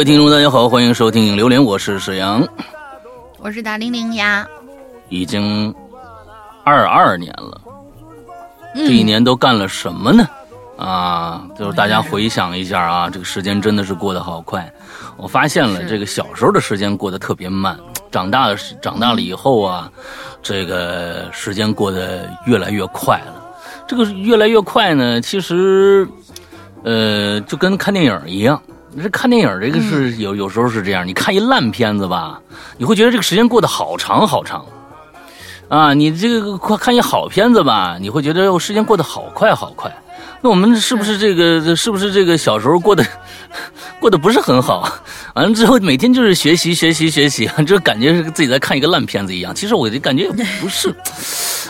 哎，各位听众，大家好，欢迎收听《影榴莲》，我是沈阳，我是大玲玲呀。已经二二年了，这一年都干了什么呢？啊，就是大家回想一下啊，这个时间真的是过得好快。我发现了，这个小时候的时间过得特别慢，长大了长大了以后啊，这个时间过得越来越快了。这个越来越快呢，其实，呃，就跟看电影一样。这看电影这个是有有时候是这样，你看一烂片子吧，你会觉得这个时间过得好长好长，啊，你这个快看一好片子吧，你会觉得时间过得好快好快。那我们是不是这个是不是这个小时候过得 过得不是很好？完了之后每天就是学习学习学习，就感觉是自己在看一个烂片子一样。其实我就感觉也不是。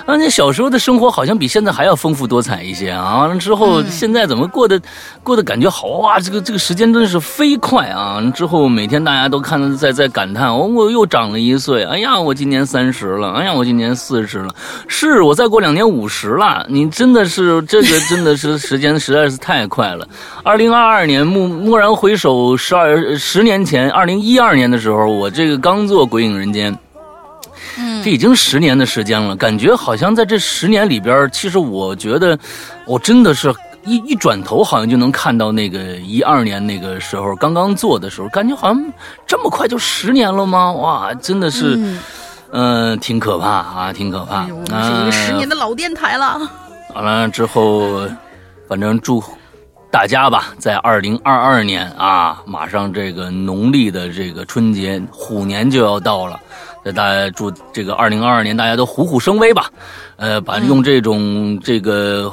啊，那小时候的生活好像比现在还要丰富多彩一些啊！完了之后，现在怎么过得过得感觉好哇？这个这个时间真的是飞快啊！之后每天大家都看在在感叹，哦，我又长了一岁。哎呀，我今年三十了。哎呀，我今年四十了。是我再过两年五十了。你真的是这个真的是时间实在是太快了。二零二二年，蓦蓦然回首，十二十年前，二零一二年的时候，我这个刚做《鬼影人间》。这已经十年的时间了，感觉好像在这十年里边，其实我觉得，我真的是一一转头，好像就能看到那个一二年那个时候刚刚做的时候，感觉好像这么快就十年了吗？哇，真的是，嗯，挺可怕啊，挺可怕。我们是一个十年的老电台了。完了之后，反正祝大家吧，在二零二二年啊，马上这个农历的这个春节虎年就要到了。那大家祝这个二零二二年大家都虎虎生威吧，呃，把用这种这个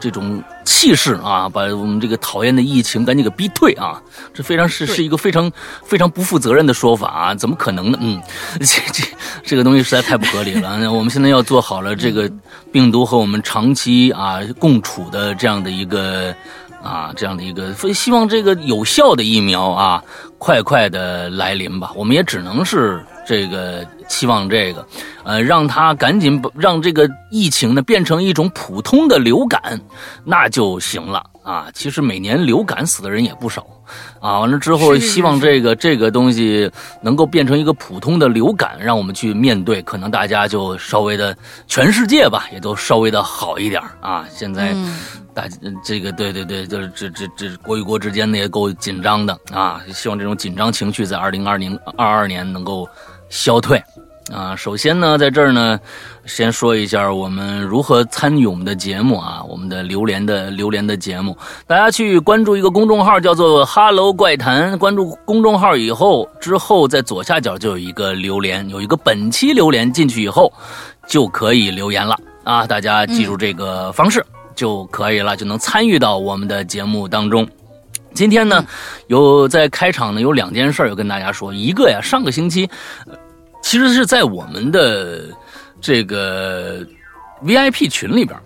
这种气势啊，把我们这个讨厌的疫情赶紧给逼退啊！这非常是是一个非常非常不负责任的说法啊！怎么可能呢？嗯，这这这个东西实在太不合理了。我们现在要做好了这个病毒和我们长期啊共处的这样的一个啊这样的一个，所以希望这个有效的疫苗啊快快的来临吧。我们也只能是。这个期望这个，呃，让他赶紧把让这个疫情呢变成一种普通的流感，那就行了啊。其实每年流感死的人也不少啊。完了之后，希望这个这个东西能够变成一个普通的流感，让我们去面对，可能大家就稍微的全世界吧，也都稍微的好一点啊。现在大这个对对对，就是这这这国与国之间呢也够紧张的啊。希望这种紧张情绪在二零二零二二年能够。消退，啊，首先呢，在这儿呢，先说一下我们如何参与我们的节目啊，我们的榴莲的榴莲的节目，大家去关注一个公众号，叫做 “Hello 怪谈”。关注公众号以后，之后在左下角就有一个榴莲，有一个本期榴莲，进去以后就可以留言了啊，大家记住这个方式就可以了，就能参与到我们的节目当中。今天呢，有在开场呢，有两件事要跟大家说。一个呀，上个星期，其实是在我们的这个 VIP 群里边，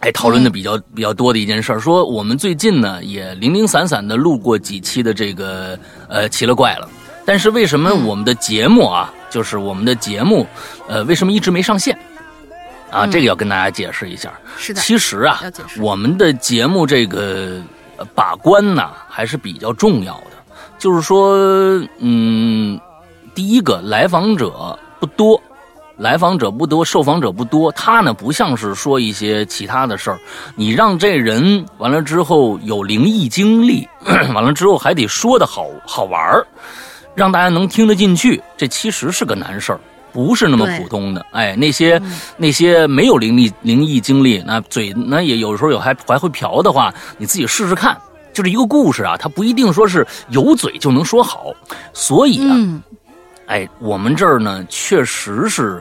哎，讨论的比较比较多的一件事说我们最近呢也零零散散的录过几期的这个呃奇了怪了，但是为什么我们的节目啊，就是我们的节目，呃，为什么一直没上线？啊，这个要跟大家解释一下。是的，其实啊，我们的节目这个。把关呢还是比较重要的，就是说，嗯，第一个来访者不多，来访者不多，受访者不多，他呢不像是说一些其他的事儿，你让这人完了之后有灵异经历，完了之后还得说的好好玩儿，让大家能听得进去，这其实是个难事儿。不是那么普通的，哎，那些那些没有灵异灵异经历，那嘴那也有时候有还还会瓢的话，你自己试试看。就是一个故事啊，它不一定说是有嘴就能说好。所以啊，哎，我们这儿呢，确实是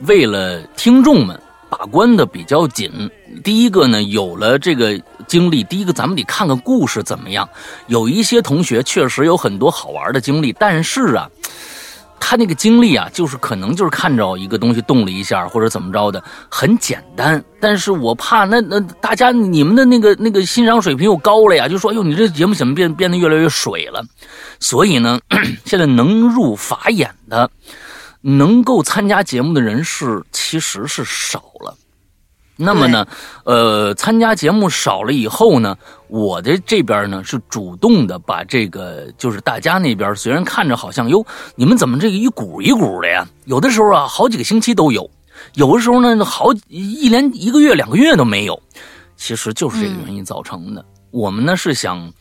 为了听众们把关的比较紧。第一个呢，有了这个经历，第一个咱们得看看故事怎么样。有一些同学确实有很多好玩的经历，但是啊。他那个经历啊，就是可能就是看着一个东西动了一下，或者怎么着的，很简单。但是我怕那那大家你们的那个那个欣赏水平又高了呀，就说哟，你这节目怎么变变得越来越水了？所以呢，现在能入法眼的，能够参加节目的人是其实是少了。那么呢，呃，参加节目少了以后呢，我的这边呢是主动的把这个，就是大家那边虽然看着好像哟，你们怎么这个一股一股的呀？有的时候啊，好几个星期都有，有的时候呢，好一连一个月、两个月都没有。其实就是这个原因造成的。我们呢是想。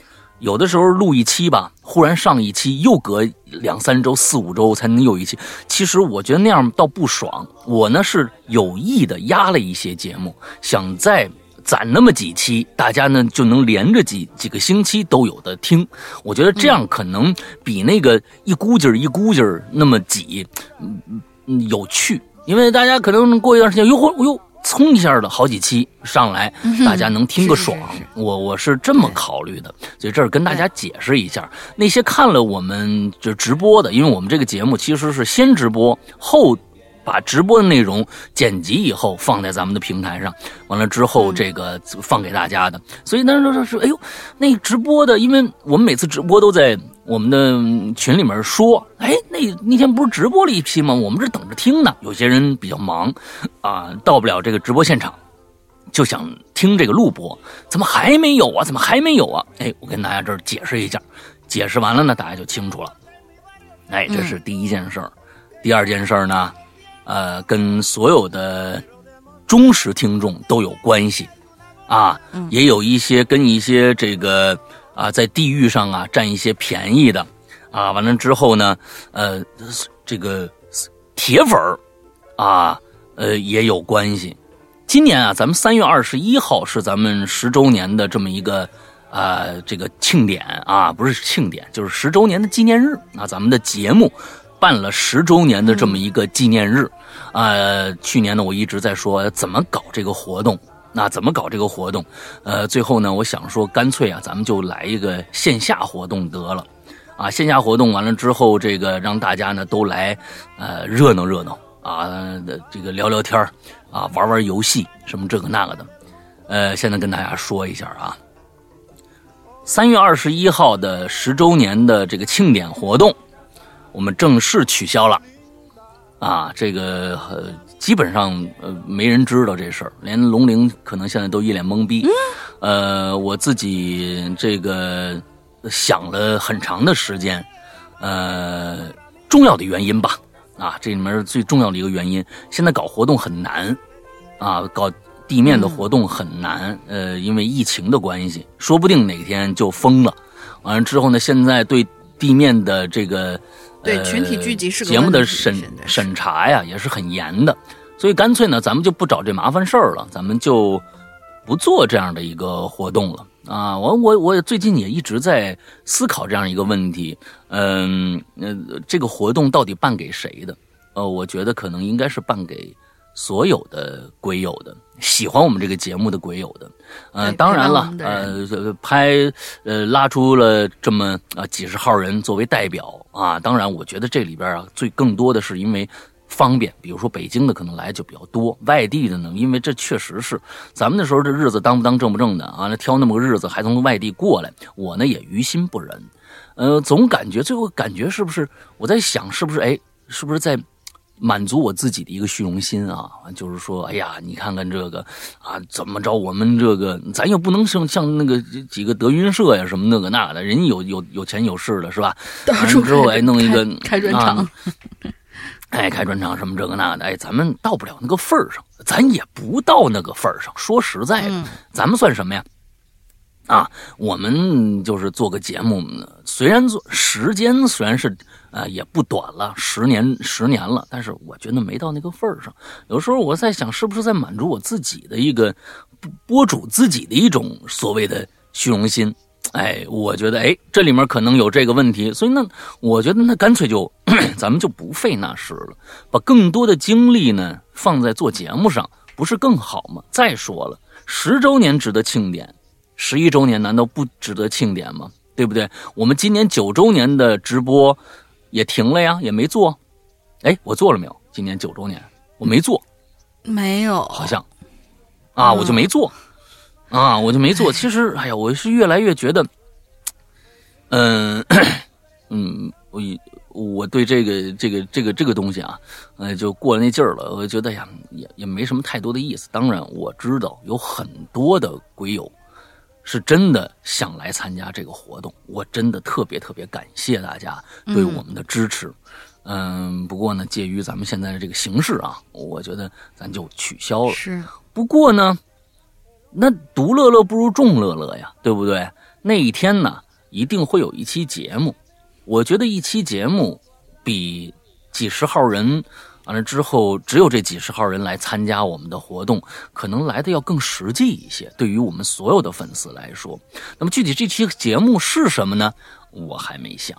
有的时候录一期吧，忽然上一期又隔两三周、四五周才能有一期。其实我觉得那样倒不爽。我呢是有意的压了一些节目，想再攒那么几期，大家呢就能连着几几个星期都有的听。我觉得这样可能比那个一股劲儿一股劲儿那么挤，嗯，有趣。因为大家可能过一段时间，哟嚯，哟。蹭一下的好几期上来，大家能听个爽。我我是这么考虑的，所以这儿跟大家解释一下。那些看了我们就直播的，因为我们这个节目其实是先直播后。把直播的内容剪辑以后放在咱们的平台上，完了之后这个放给大家的。所以那时候是哎呦，那直播的，因为我们每次直播都在我们的群里面说，哎，那那天不是直播了一批吗？我们这等着听呢。有些人比较忙，啊，到不了这个直播现场，就想听这个录播，怎么还没有啊？怎么还没有啊？哎，我跟大家这儿解释一下，解释完了呢，大家就清楚了。哎，这是第一件事儿。第二件事儿呢？呃，跟所有的忠实听众都有关系，啊，也有一些跟一些这个啊，在地域上啊占一些便宜的，啊，完了之后呢，呃，这个铁粉儿啊，呃，也有关系。今年啊，咱们三月二十一号是咱们十周年的这么一个啊，这个庆典啊，不是庆典，就是十周年的纪念日啊，咱们的节目。办了十周年的这么一个纪念日，呃，去年呢我一直在说怎么搞这个活动，那怎么搞这个活动？呃，最后呢我想说干脆啊咱们就来一个线下活动得了，啊，线下活动完了之后，这个让大家呢都来，呃，热闹热闹啊，这个聊聊天啊，玩玩游戏什么这个那个的，呃，现在跟大家说一下啊，三月二十一号的十周年的这个庆典活动。我们正式取消了，啊，这个基本上呃没人知道这事儿，连龙陵可能现在都一脸懵逼。嗯呃，我自己这个想了很长的时间，呃，重要的原因吧，啊，这里面最重要的一个原因，现在搞活动很难，啊，搞地面的活动很难，呃，因为疫情的关系，说不定哪天就封了。完了之后呢，现在对地面的这个。对群体聚集是节目的审审查呀，也是很严的，所以干脆呢，咱们就不找这麻烦事儿了，咱们就不做这样的一个活动了啊！我我我最近也一直在思考这样一个问题，嗯，呃，这个活动到底办给谁的？呃，我觉得可能应该是办给所有的鬼友的。喜欢我们这个节目的鬼友的，呃，当然了，呃，拍呃拉出了这么啊几十号人作为代表啊，当然，我觉得这里边啊最更多的是因为方便，比如说北京的可能来就比较多，外地的呢，因为这确实是咱们那时候这日子当不当正不正的啊，那挑那么个日子还从外地过来，我呢也于心不忍，呃，总感觉最后感觉是不是我在想是不是哎是不是在。满足我自己的一个虚荣心啊，就是说，哎呀，你看看这个啊，怎么着？我们这个咱又不能像像那个几个德云社呀什么那个那的，人家有有有钱有势的是吧？完了之后哎，弄一个开专场，哎，开专场什么这个那的，哎，咱们到不了那个份儿上，咱也不到那个份儿上。说实在的，咱们算什么呀？啊，我们就是做个节目，虽然做时间虽然是。啊，也不短了，十年十年了，但是我觉得没到那个份儿上。有时候我在想，是不是在满足我自己的一个播主自己的一种所谓的虚荣心？哎，我觉得哎，这里面可能有这个问题，所以那我觉得那干脆就 咱们就不费那事了，把更多的精力呢放在做节目上，不是更好吗？再说了，十周年值得庆典，十一周年难道不值得庆典吗？对不对？我们今年九周年的直播。也停了呀，也没做。哎，我做了没有？今年九周年，我没做，没有，好像啊，我就没做啊，我就没做。其实，哎呀，我是越来越觉得，嗯嗯，我我对这个这个这个这个东西啊，呃，就过了那劲儿了。我觉得呀，也也没什么太多的意思。当然，我知道有很多的鬼友是真的想来参加这个活动，我真的特别特别感谢大家对我们的支持。嗯，不过呢，介于咱们现在的这个形势啊，我觉得咱就取消了。是，不过呢，那独乐乐不如众乐乐呀，对不对？那一天呢，一定会有一期节目。我觉得一期节目比几十号人完了之后，只有这几十号人来参加我们的活动，可能来的要更实际一些。对于我们所有的粉丝来说，那么具体这期节目是什么呢？我还没想。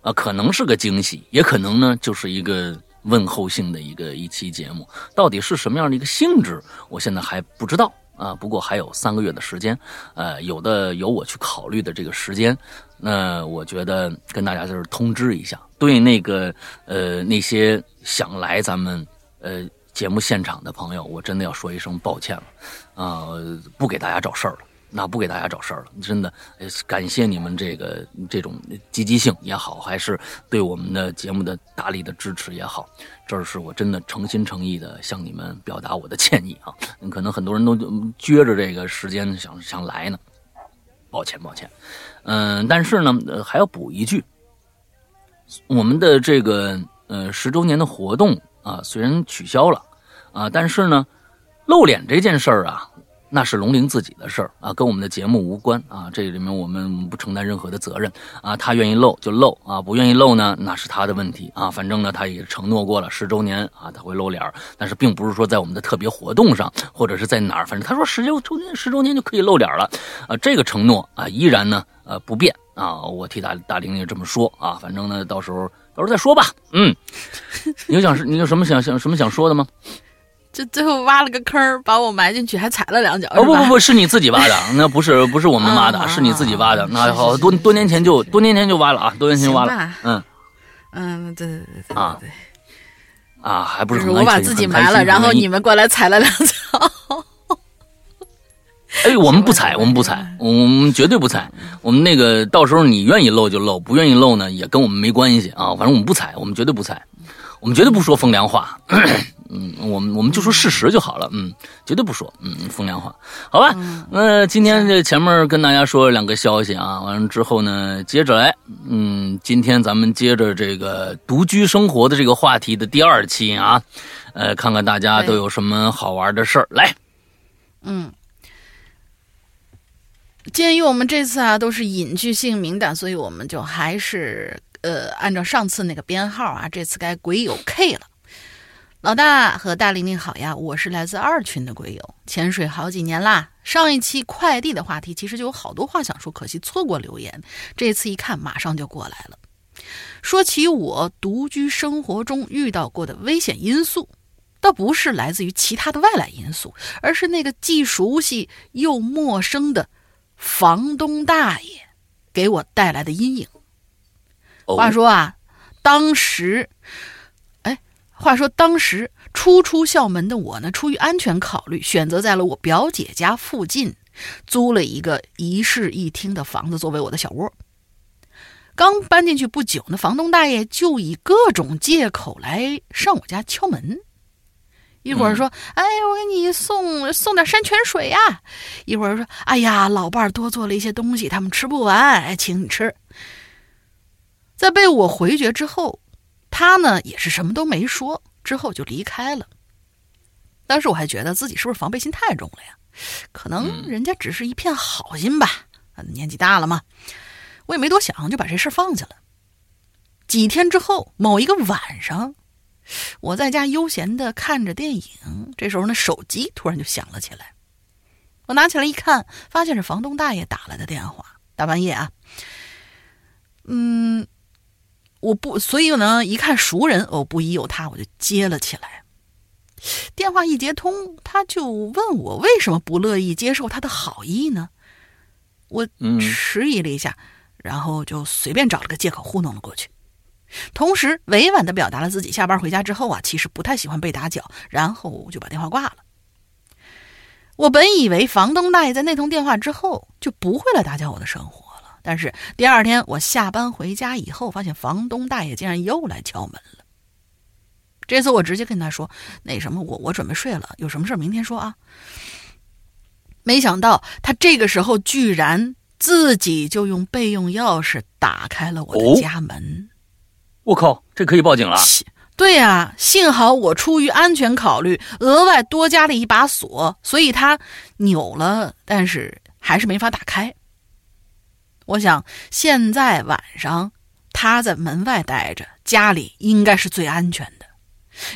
啊，可能是个惊喜，也可能呢，就是一个问候性的一个一期节目。到底是什么样的一个性质，我现在还不知道啊。不过还有三个月的时间，呃，有的有我去考虑的这个时间。那我觉得跟大家就是通知一下，对那个呃那些想来咱们呃节目现场的朋友，我真的要说一声抱歉了，啊，不给大家找事儿了。那不给大家找事儿了，真的，感谢你们这个这种积极性也好，还是对我们的节目的大力的支持也好，这是我真的诚心诚意的向你们表达我的歉意啊！可能很多人都撅着这个时间想想来呢，抱歉抱歉，嗯，但是呢，还要补一句，我们的这个呃十周年的活动啊，虽然取消了啊，但是呢，露脸这件事儿啊。那是龙玲自己的事儿啊，跟我们的节目无关啊。这里面我们不承担任何的责任啊。他愿意露就露啊，不愿意露呢，那是他的问题啊。反正呢，他也承诺过了十周年啊，他会露脸儿但是并不是说在我们的特别活动上，或者是在哪儿，反正他说十周周年十周年就可以露脸了啊。这个承诺啊，依然呢呃不变啊。我替大大玲玲这么说啊。反正呢，到时候到时候再说吧。嗯，你有想是，你有什么想想什么想说的吗？这最后挖了个坑把我埋进去，还踩了两脚。哦不不不是你自己挖的，那不是不是我们挖的，是你自己挖的。那好多多年前就多年前就挖了啊，多年前就挖了。嗯嗯，对对对对啊对啊，还不是我把自己埋了，然后你们过来踩了两脚。哎，我们不踩，我们不踩，我们绝对不踩。我们那个到时候你愿意露就露，不愿意露呢也跟我们没关系啊。反正我们不踩，我们绝对不踩，我们绝对不说风凉话。嗯，我们我们就说事实就好了，嗯，绝对不说，嗯，风凉话，好吧？那今天这前面跟大家说两个消息啊，完了之后呢，接着来，嗯，今天咱们接着这个独居生活的这个话题的第二期啊，呃，看看大家都有什么好玩的事儿来。嗯，鉴于我们这次啊都是隐居姓名的，所以我们就还是呃按照上次那个编号啊，这次该鬼友 K 了。老大和大玲玲好呀，我是来自二群的鬼友，潜水好几年啦。上一期快递的话题其实就有好多话想说，可惜错过留言。这次一看，马上就过来了。说起我独居生活中遇到过的危险因素，倒不是来自于其他的外来因素，而是那个既熟悉又陌生的房东大爷给我带来的阴影。话说啊，当时。哎话说，当时初出校门的我呢，出于安全考虑，选择在了我表姐家附近租了一个一室一厅的房子作为我的小窝。刚搬进去不久，呢房东大爷就以各种借口来上我家敲门。一会儿说：“哎，我给你送送点山泉水呀。”一会儿说：“哎呀，老伴儿多做了一些东西，他们吃不完，哎，请你吃。”在被我回绝之后。他呢也是什么都没说，之后就离开了。当时我还觉得自己是不是防备心太重了呀？可能人家只是一片好心吧。年纪大了嘛，我也没多想，就把这事放下了。几天之后，某一个晚上，我在家悠闲的看着电影，这时候呢，手机突然就响了起来。我拿起来一看，发现是房东大爷打来的电话，大半夜啊。嗯。我不，所以呢，一看熟人，哦，不疑有他，我就接了起来。电话一接通，他就问我为什么不乐意接受他的好意呢？我迟疑了一下，然后就随便找了个借口糊弄了过去，同时委婉的表达了自己下班回家之后啊，其实不太喜欢被打搅，然后就把电话挂了。我本以为房东大爷在那通电话之后就不会来打搅我的生活了，但是第二天我下班回家以后，发现房东大爷竟然又来敲门了。这次我直接跟他说：“那什么，我我准备睡了，有什么事明天说啊。”没想到他这个时候居然自己就用备用钥匙打开了我的家门。我靠，这可以报警了！对呀，幸好我出于安全考虑，额外多加了一把锁，所以它扭了，但是还是没法打开。我想现在晚上他在门外待着，家里应该是最安全的。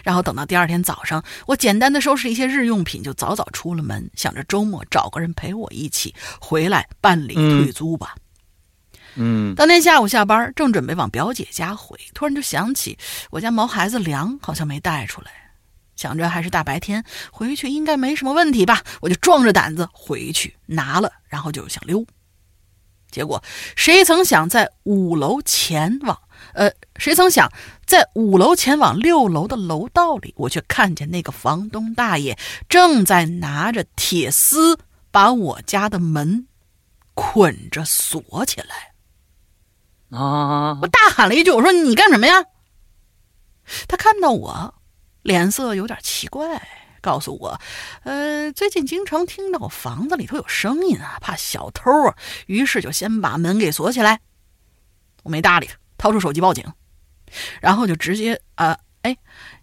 然后等到第二天早上，我简单的收拾一些日用品，就早早出了门，想着周末找个人陪我一起回来办理退租吧。嗯，嗯当天下午下班，正准备往表姐家回，突然就想起我家毛孩子粮好像没带出来，想着还是大白天回去应该没什么问题吧，我就壮着胆子回去拿了，然后就想溜。结果谁曾想，在五楼前往，呃，谁曾想在五楼前往六楼的楼道里，我却看见那个房东大爷正在拿着铁丝把我家的门捆着锁起来。啊！我大喊了一句：“我说你干什么呀？”他看到我，脸色有点奇怪，告诉我：“呃，最近经常听到房子里头有声音啊，怕小偷啊，于是就先把门给锁起来。”我没搭理他，掏出手机报警，然后就直接啊，哎，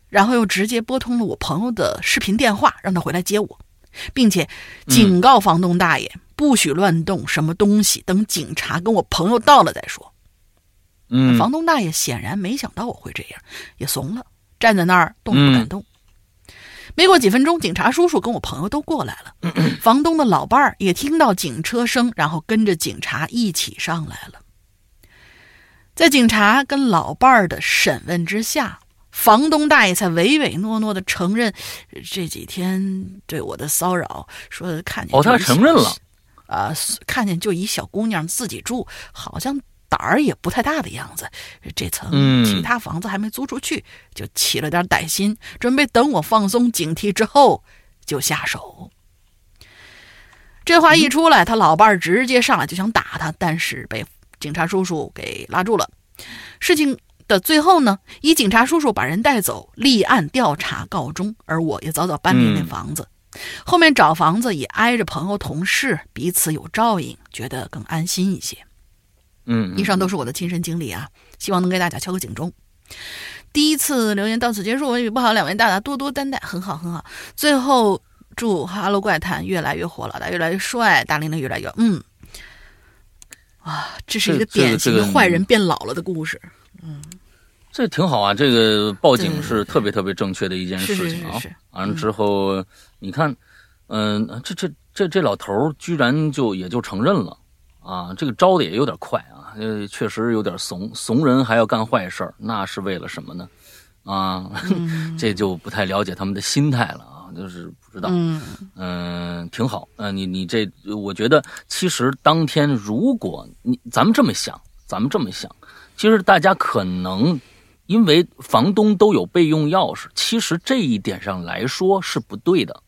然后又直接拨通了我朋友的视频电话，让他回来接我，并且警告房东大爷不许乱动什么东西，等警察跟我朋友到了再说。嗯，房东大爷显然没想到我会这样，也怂了，站在那儿动都不敢动。没过几分钟，警察叔叔跟我朋友都过来了，房东的老伴儿也听到警车声，然后跟着警察一起上来了。在警察跟老伴儿的审问之下，房东大爷才唯唯诺诺的承认这几天对我的骚扰，说看见哦，他承认了，啊，看见就一小姑娘自己住，好像。胆儿也不太大的样子，这层其他房子还没租出去，就起了点歹心，准备等我放松警惕之后就下手。这话一出来，他老伴儿直接上来就想打他，但是被警察叔叔给拉住了。事情的最后呢，以警察叔叔把人带走，立案调查告终，而我也早早搬离那房子。后面找房子也挨着朋友同事，彼此有照应，觉得更安心一些。嗯，以上都是我的亲身经历啊，希望能给大家敲个警钟。第一次留言到此结束，文笔不好，两位大大多多担待，很好很好。最后祝《哈喽怪谈》越来越火，老大越来越帅，大玲玲越来越嗯，啊，这是一个典型的坏人变老了的故事。嗯，这挺好啊，这个报警是特别特别正确的一件事情啊。完了之后，你看，嗯，这这这这老头居然就也就承认了。啊，这个招的也有点快啊，呃，确实有点怂，怂人还要干坏事儿，那是为了什么呢？啊，这就不太了解他们的心态了啊，就是不知道，嗯，挺好，嗯，你你这，我觉得其实当天如果你咱们这么想，咱们这么想，其实大家可能因为房东都有备用钥匙，其实这一点上来说是不对的，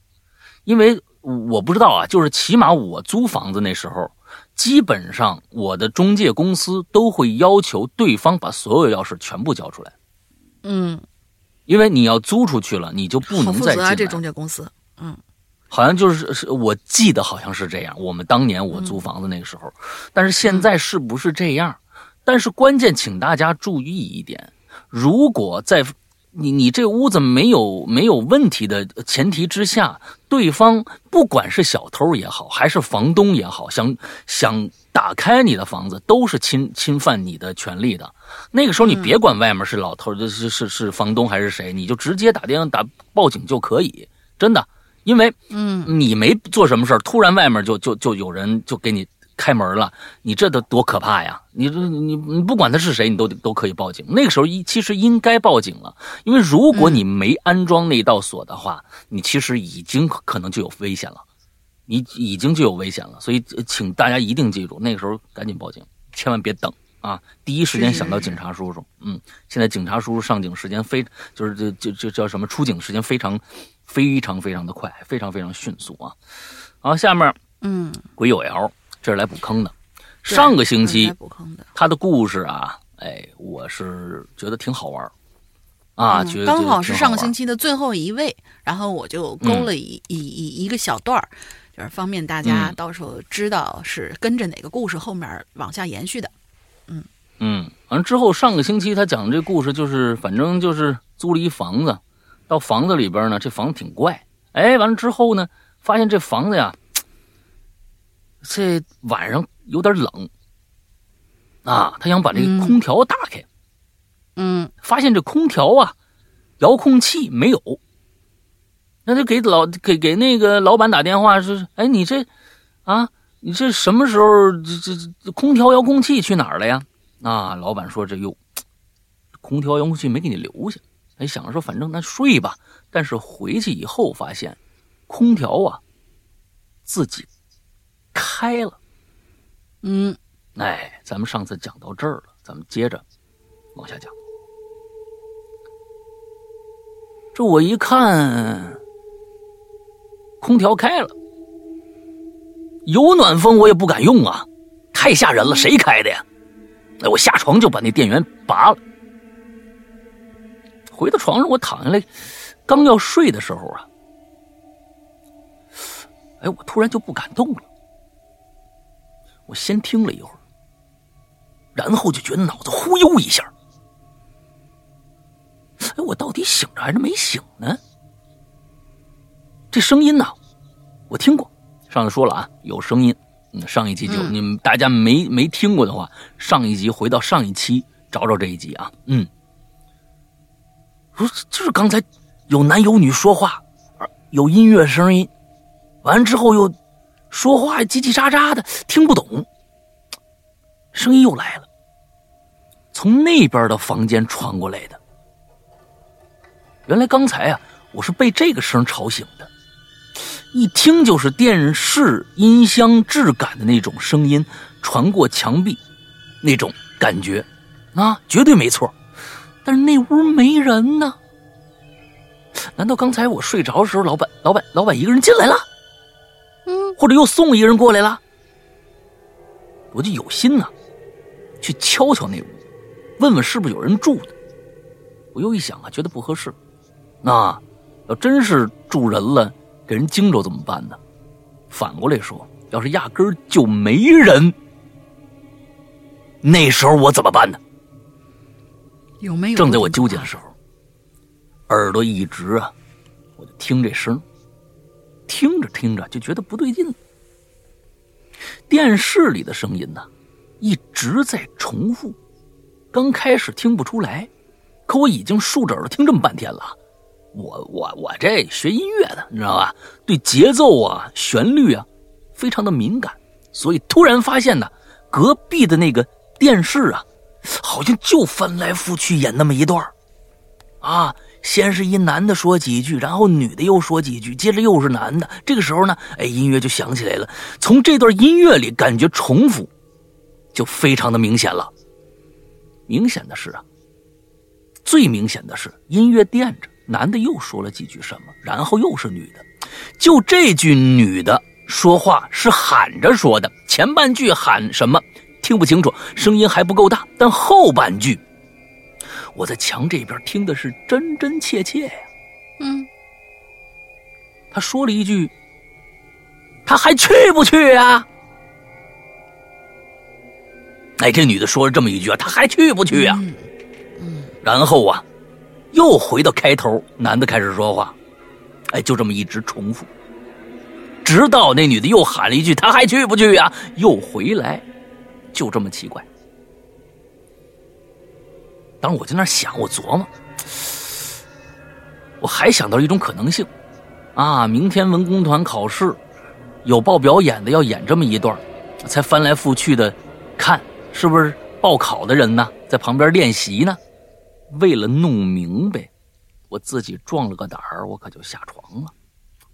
因为我不知道啊，就是起码我租房子那时候。基本上，我的中介公司都会要求对方把所有钥匙全部交出来。嗯，因为你要租出去了，你就不能再进来。这中介公司，嗯，好像就是是我记得好像是这样。我们当年我租房子那个时候，但是现在是不是这样？但是关键，请大家注意一点：如果在。你你这屋子没有没有问题的前提之下，对方不管是小偷也好，还是房东也好，想想打开你的房子，都是侵侵犯你的权利的。那个时候你别管外面是老头，是是是房东还是谁，你就直接打电话打报警就可以，真的，因为嗯，你没做什么事儿，突然外面就就就有人就给你。开门了，你这都多可怕呀！你这你你不管他是谁，你都都可以报警。那个时候一其实应该报警了，因为如果你没安装那道锁的话，你其实已经可能就有危险了，你已经就有危险了。所以请大家一定记住，那个时候赶紧报警，千万别等啊！第一时间想到警察叔叔。嗯，现在警察叔叔上警时间非就是这这这叫什么出警时间非常非常非常的快，非常非常迅速啊！好，下面嗯，鬼有谣。这是来补坑的。上个星期补坑的他的故事啊，哎，我是觉得挺好玩儿啊，嗯觉得刚好是上个星期期的最后一位，然后我就勾了一、一一一个小段儿，就是方便大家嗯到时候知道是跟着哪个故事后面往下延续的。嗯，完了之后上个星期他讲这故事，就是反正就是租了一房子，到房子里边呢，这房子挺怪，哎，完了之后呢，发现这房子呀，这晚上有点冷啊，他想把这个嗯空调打开。嗯发现这空调啊，遥控器没有，那就给老给给那个老板打电话，说，哎，你这啊，你这什么时候这这这空调遥控器去哪儿了呀？啊，老板说这哟，空调遥控器没给你留下，哎，想着说反正那睡吧，但是回去以后发现，空调啊自己开了。嗯哎，咱们上次讲到这儿了，咱们接着往下讲。这我一看，空调开了，有暖风我也不敢用啊，太吓人了，谁开的呀？哎，我下床就把那电源拔了。回到床上，我躺下来，刚要睡的时候啊，哎，我突然就不敢动了。我先听了一会儿，然后就觉得脑子忽悠一下。哎，我到底醒着还是没醒呢？这声音呢，我听过，上次说了啊，有声音。嗯，上一集就、嗯你们大家没没听过的话，上一集回到上一期找找这一集啊。嗯，说就是刚才有男有女说话，有音乐声音，完之后又说话叽叽喳喳的，听不懂。声音又来了，从那边的房间传过来的。原来刚才啊，我是被这个声吵醒的，一听就是电视音箱质感的那种声音传过墙壁，那种感觉，啊，绝对没错。但是那屋没人呢，难道刚才我睡着的时候，老板、老板、老板一个人进来了？嗯或者又送一个人过来了，我就有心呐，去敲敲那屋，问问是不是有人住的。我又一想啊，觉得不合适，那要真是住人了，给人惊着怎么办呢？反过来说，要是压根儿就没人，那时候我怎么办呢？有没有？正在我纠结的时候，耳朵一直啊，我就听这声，听着听着就觉得不对劲了。电视里的声音呢，一直在重复。刚开始听不出来，可我已经竖着耳朵听这么半天了。我我我这学音乐的，你知道吧？对节奏啊、旋律啊，非常的敏感，所以突然发现呢，隔壁的那个电视啊，好像就翻来覆去演那么一段啊，先是一男的说几句，然后女的又说几句，接着又是男的。这个时候呢，哎，音乐就响起来了。从这段音乐里感觉重复，就非常的明显了。明显的是啊，最明显的是音乐垫着，男的又说了几句什么，然后又是女的。就这句女的说话是喊着说的，前半句喊什么听不清楚，声音还不够大，但后半句我在墙这边听的是真真切切呀。嗯他说了一句：“他还去不去啊？”哎，这女的说了这么一句啊，他还去不去啊？嗯然后啊，又回到开头，男的开始说话，哎，就这么一直重复，直到那女的又喊了一句：“他还去不去呀？”又回来，就这么奇怪。当时我在那想，我琢磨，我还想到一种可能性，啊，明天文工团考试有报表演的，要演这么一段，才翻来覆去的看，是不是报考的人呢，在旁边练习呢？为了弄明白，我自己壮了个胆儿，我可就下床了，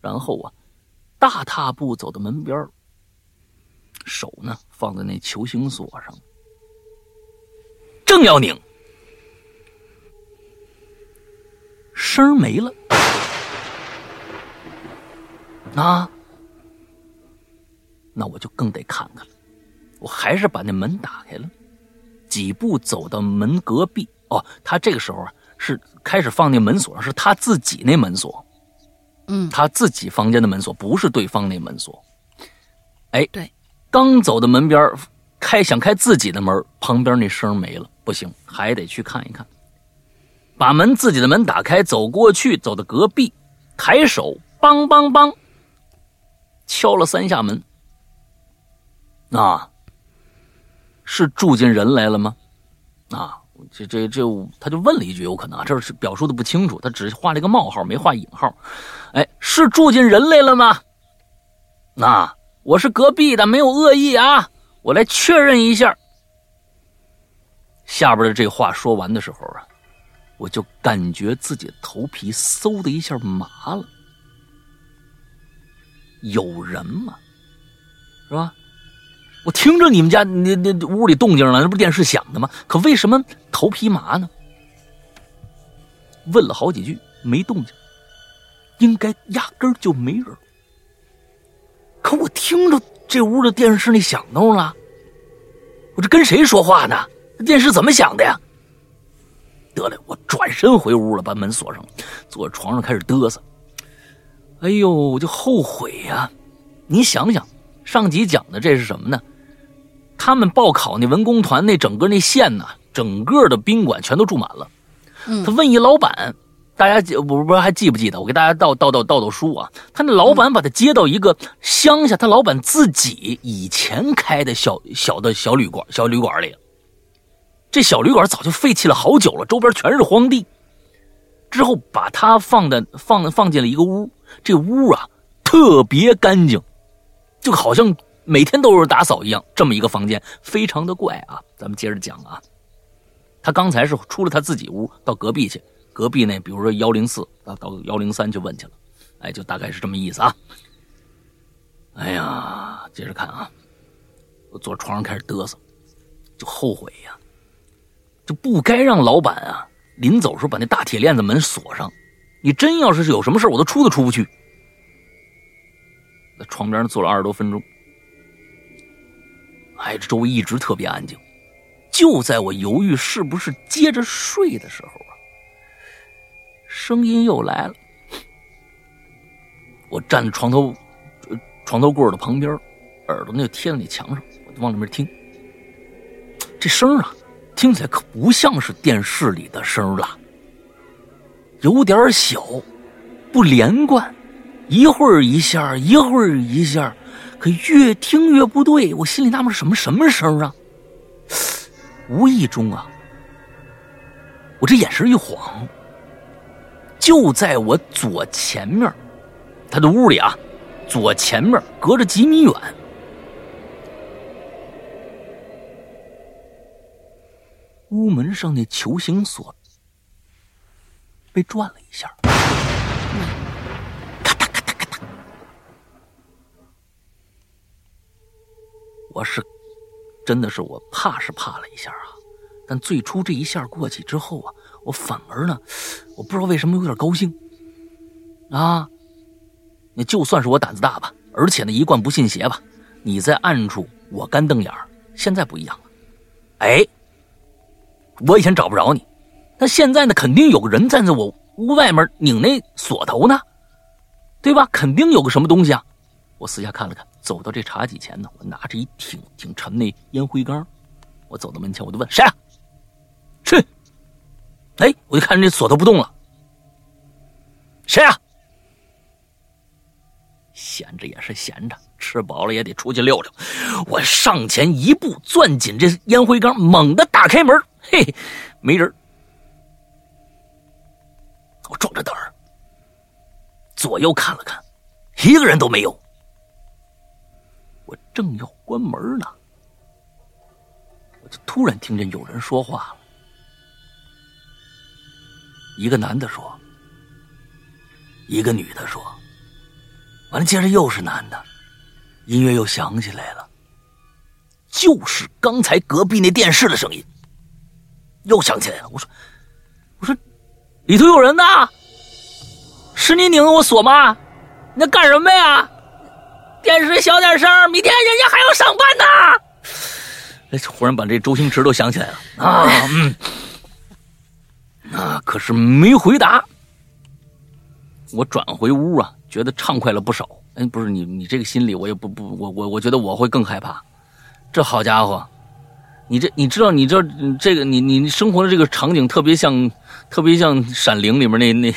然后啊，大踏步走到门边手呢放在那球形锁上，正要拧，声儿没了，啊，那我就更得看看了。我还是把那门打开了，几步走到门隔壁。哦，他这个时候啊是开始放那门锁上，是他自己那门锁，嗯，他自己房间的门锁，不是对方那门锁。哎，对，刚走到门边开想开自己的门，旁边那声没了，不行，还得去看一看。把门自己的门打开，走过去，走到隔壁，抬手，梆梆梆，敲了三下门。啊，是住进人来了吗？啊，这这这，他就问了一句，有可能啊，这是表述的不清楚，他只画了一个冒号，没画引号。哎，是住进人来了吗？那我是隔壁的，没有恶意啊，我来确认一下。下边的这话说完的时候啊，我就感觉自己头皮嗖的一下麻了。有人吗？是吧？我听着你们家那那屋里动静了，那不是电视响的吗？可为什么头皮麻呢？问了好几句没动静，应该压根儿就没人。可我听着这屋的电视那响动了，我这跟谁说话呢？电视怎么响的呀？得嘞，我转身回屋了，把门锁上了，坐床上开始嘚瑟。哎呦，我就后悔呀！你想想，上集讲的这是什么呢？他们报考那文工团那整个那县呢，整个的宾馆全都住满了。嗯他问一老板，大家记不不还记不记得？我给大家倒倒倒倒倒书啊。他那老板把他接到一个乡下，他老板自己以前开的小小的小旅馆小旅馆里。这小旅馆早就废弃了好久了，周边全是荒地。之后把他放的放放进了一个屋，这屋啊特别干净，就好像每天都是打扫一样。这么一个房间非常的怪啊。咱们接着讲啊，他刚才是出了他自己屋，到隔壁去，隔壁那比如说幺零四到到幺零三去问去了，哎，就大概是这么意思啊。哎呀，接着看啊，我坐床上开始嘚瑟，就后悔呀，就不该让老板啊临走时候把那大铁链子门锁上。你真要是有什么事我都出都出不去。在床边坐了二十多分钟，哎，这周围一直特别安静。就在我犹豫是不是接着睡的时候啊，声音又来了。我站在床头，床头柜的旁边，耳朵那就贴在那墙上，我就往里面听。这声啊，听起来可不像是电视里的声了，有点小，不连贯，一会儿一下，一会儿一下，可越听越不对。我心里纳闷，什么什么声啊？无意中啊，我这眼神一晃，就在我左前面，他的屋里啊，左前面隔着几米远，屋门上那球形锁被转了一下，咔嗒咔嗒咔嗒，我是真的是我怕是怕了一下啊，但最初这一下过去之后啊，我反而呢，我不知道为什么有点高兴啊。那就算是我胆子大吧，而且呢一贯不信邪吧，你在暗处，我干瞪眼儿，现在不一样了。哎，我以前找不着你，那现在呢，肯定有个人站在我屋外面拧那锁头呢，对吧？肯定有个什么东西啊。我四下看了看，走到这茶几前呢，我拿着一挺挺沉那烟灰缸，我走到门前，我就问谁啊？去！哎，我就看这锁头不动了，谁啊？闲着也是闲着，吃饱了也得出去溜溜。我上前一步，攥紧这烟灰缸，猛地打开门，嘿，没人。我壮着胆儿，左右看了看，一个人都没有。我正要关门呢，我就突然听见有人说话了。一个男的说，一个女的说，完了接着又是男的，音乐又响起来了，就是刚才隔壁那电视的声音，又想起来了。我说，我说，里头有人呢，是你拧的我锁吗？你在干什么呀？电视小点声，明天人家还要上班呢。哎，忽然把这周星驰都想起来了啊，嗯，啊，可是没回答。我转回屋啊，觉得畅快了不少。哎，不是你，你这个心理我也不不，我我我觉得我会更害怕。这好家伙，你这你知道，你知道这个你你生活的这个场景特别像，特别像《闪灵》里面那那，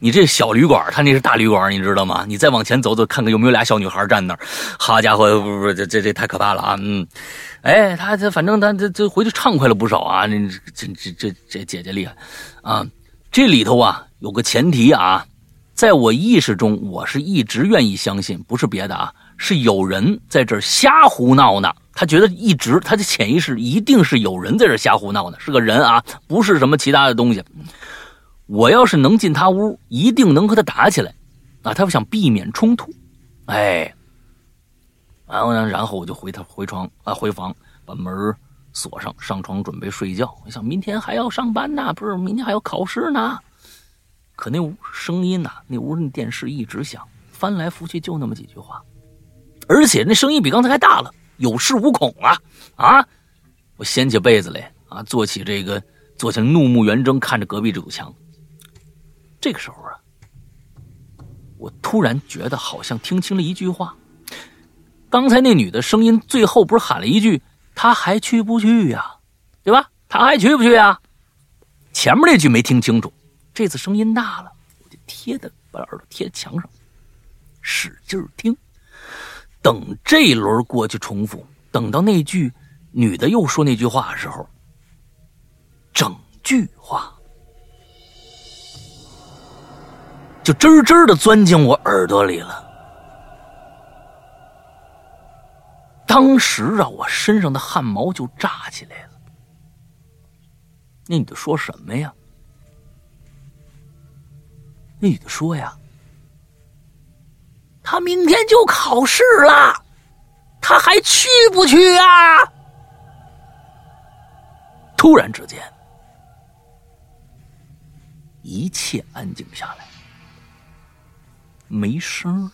你这小旅馆，他那是大旅馆，你知道吗？你再往前走走，看看有没有俩小女孩站那儿。好家伙，不不不，这这这太可怕了啊！嗯，哎，他这反正他这这回去畅快了不少啊。这这这这这姐姐厉害啊！这里头啊有个前提啊。在我意识中，我是一直愿意相信，不是别的啊，是有人在这瞎胡闹呢。他觉得一直他的潜意识一定是有人在这瞎胡闹呢，是个人啊，不是什么其他的东西。我要是能进他屋，一定能和他打起来啊！他想避免冲突，哎，然后呢，然后我就回他回床啊，回房把门锁上，上床准备睡觉。我想明天还要上班呢，不是明天还要考试呢。可那屋声音呐，那屋那电视一直响，翻来覆去就那么几句话，而且那声音比刚才还大了，有恃无恐啊啊！我掀起被子来啊，坐起这个，坐起怒目圆睁看着隔壁这堵墙。这个时候啊，我突然觉得好像听清了一句话，刚才那女的声音最后不是喊了一句“她还去不去呀”，对吧？她还去不去呀？前面那句没听清楚。这次声音大了，我就贴的把耳朵贴墙上，使劲听。等这一轮过去重复，等到那句女的又说那句话的时候，整句话就吱吱的钻进我耳朵里了。当时啊，我身上的汗毛就炸起来了。那女的说什么呀？那女的说：“呀，他明天就考试了，他还去不去啊？”突然之间，一切安静下来，没声了。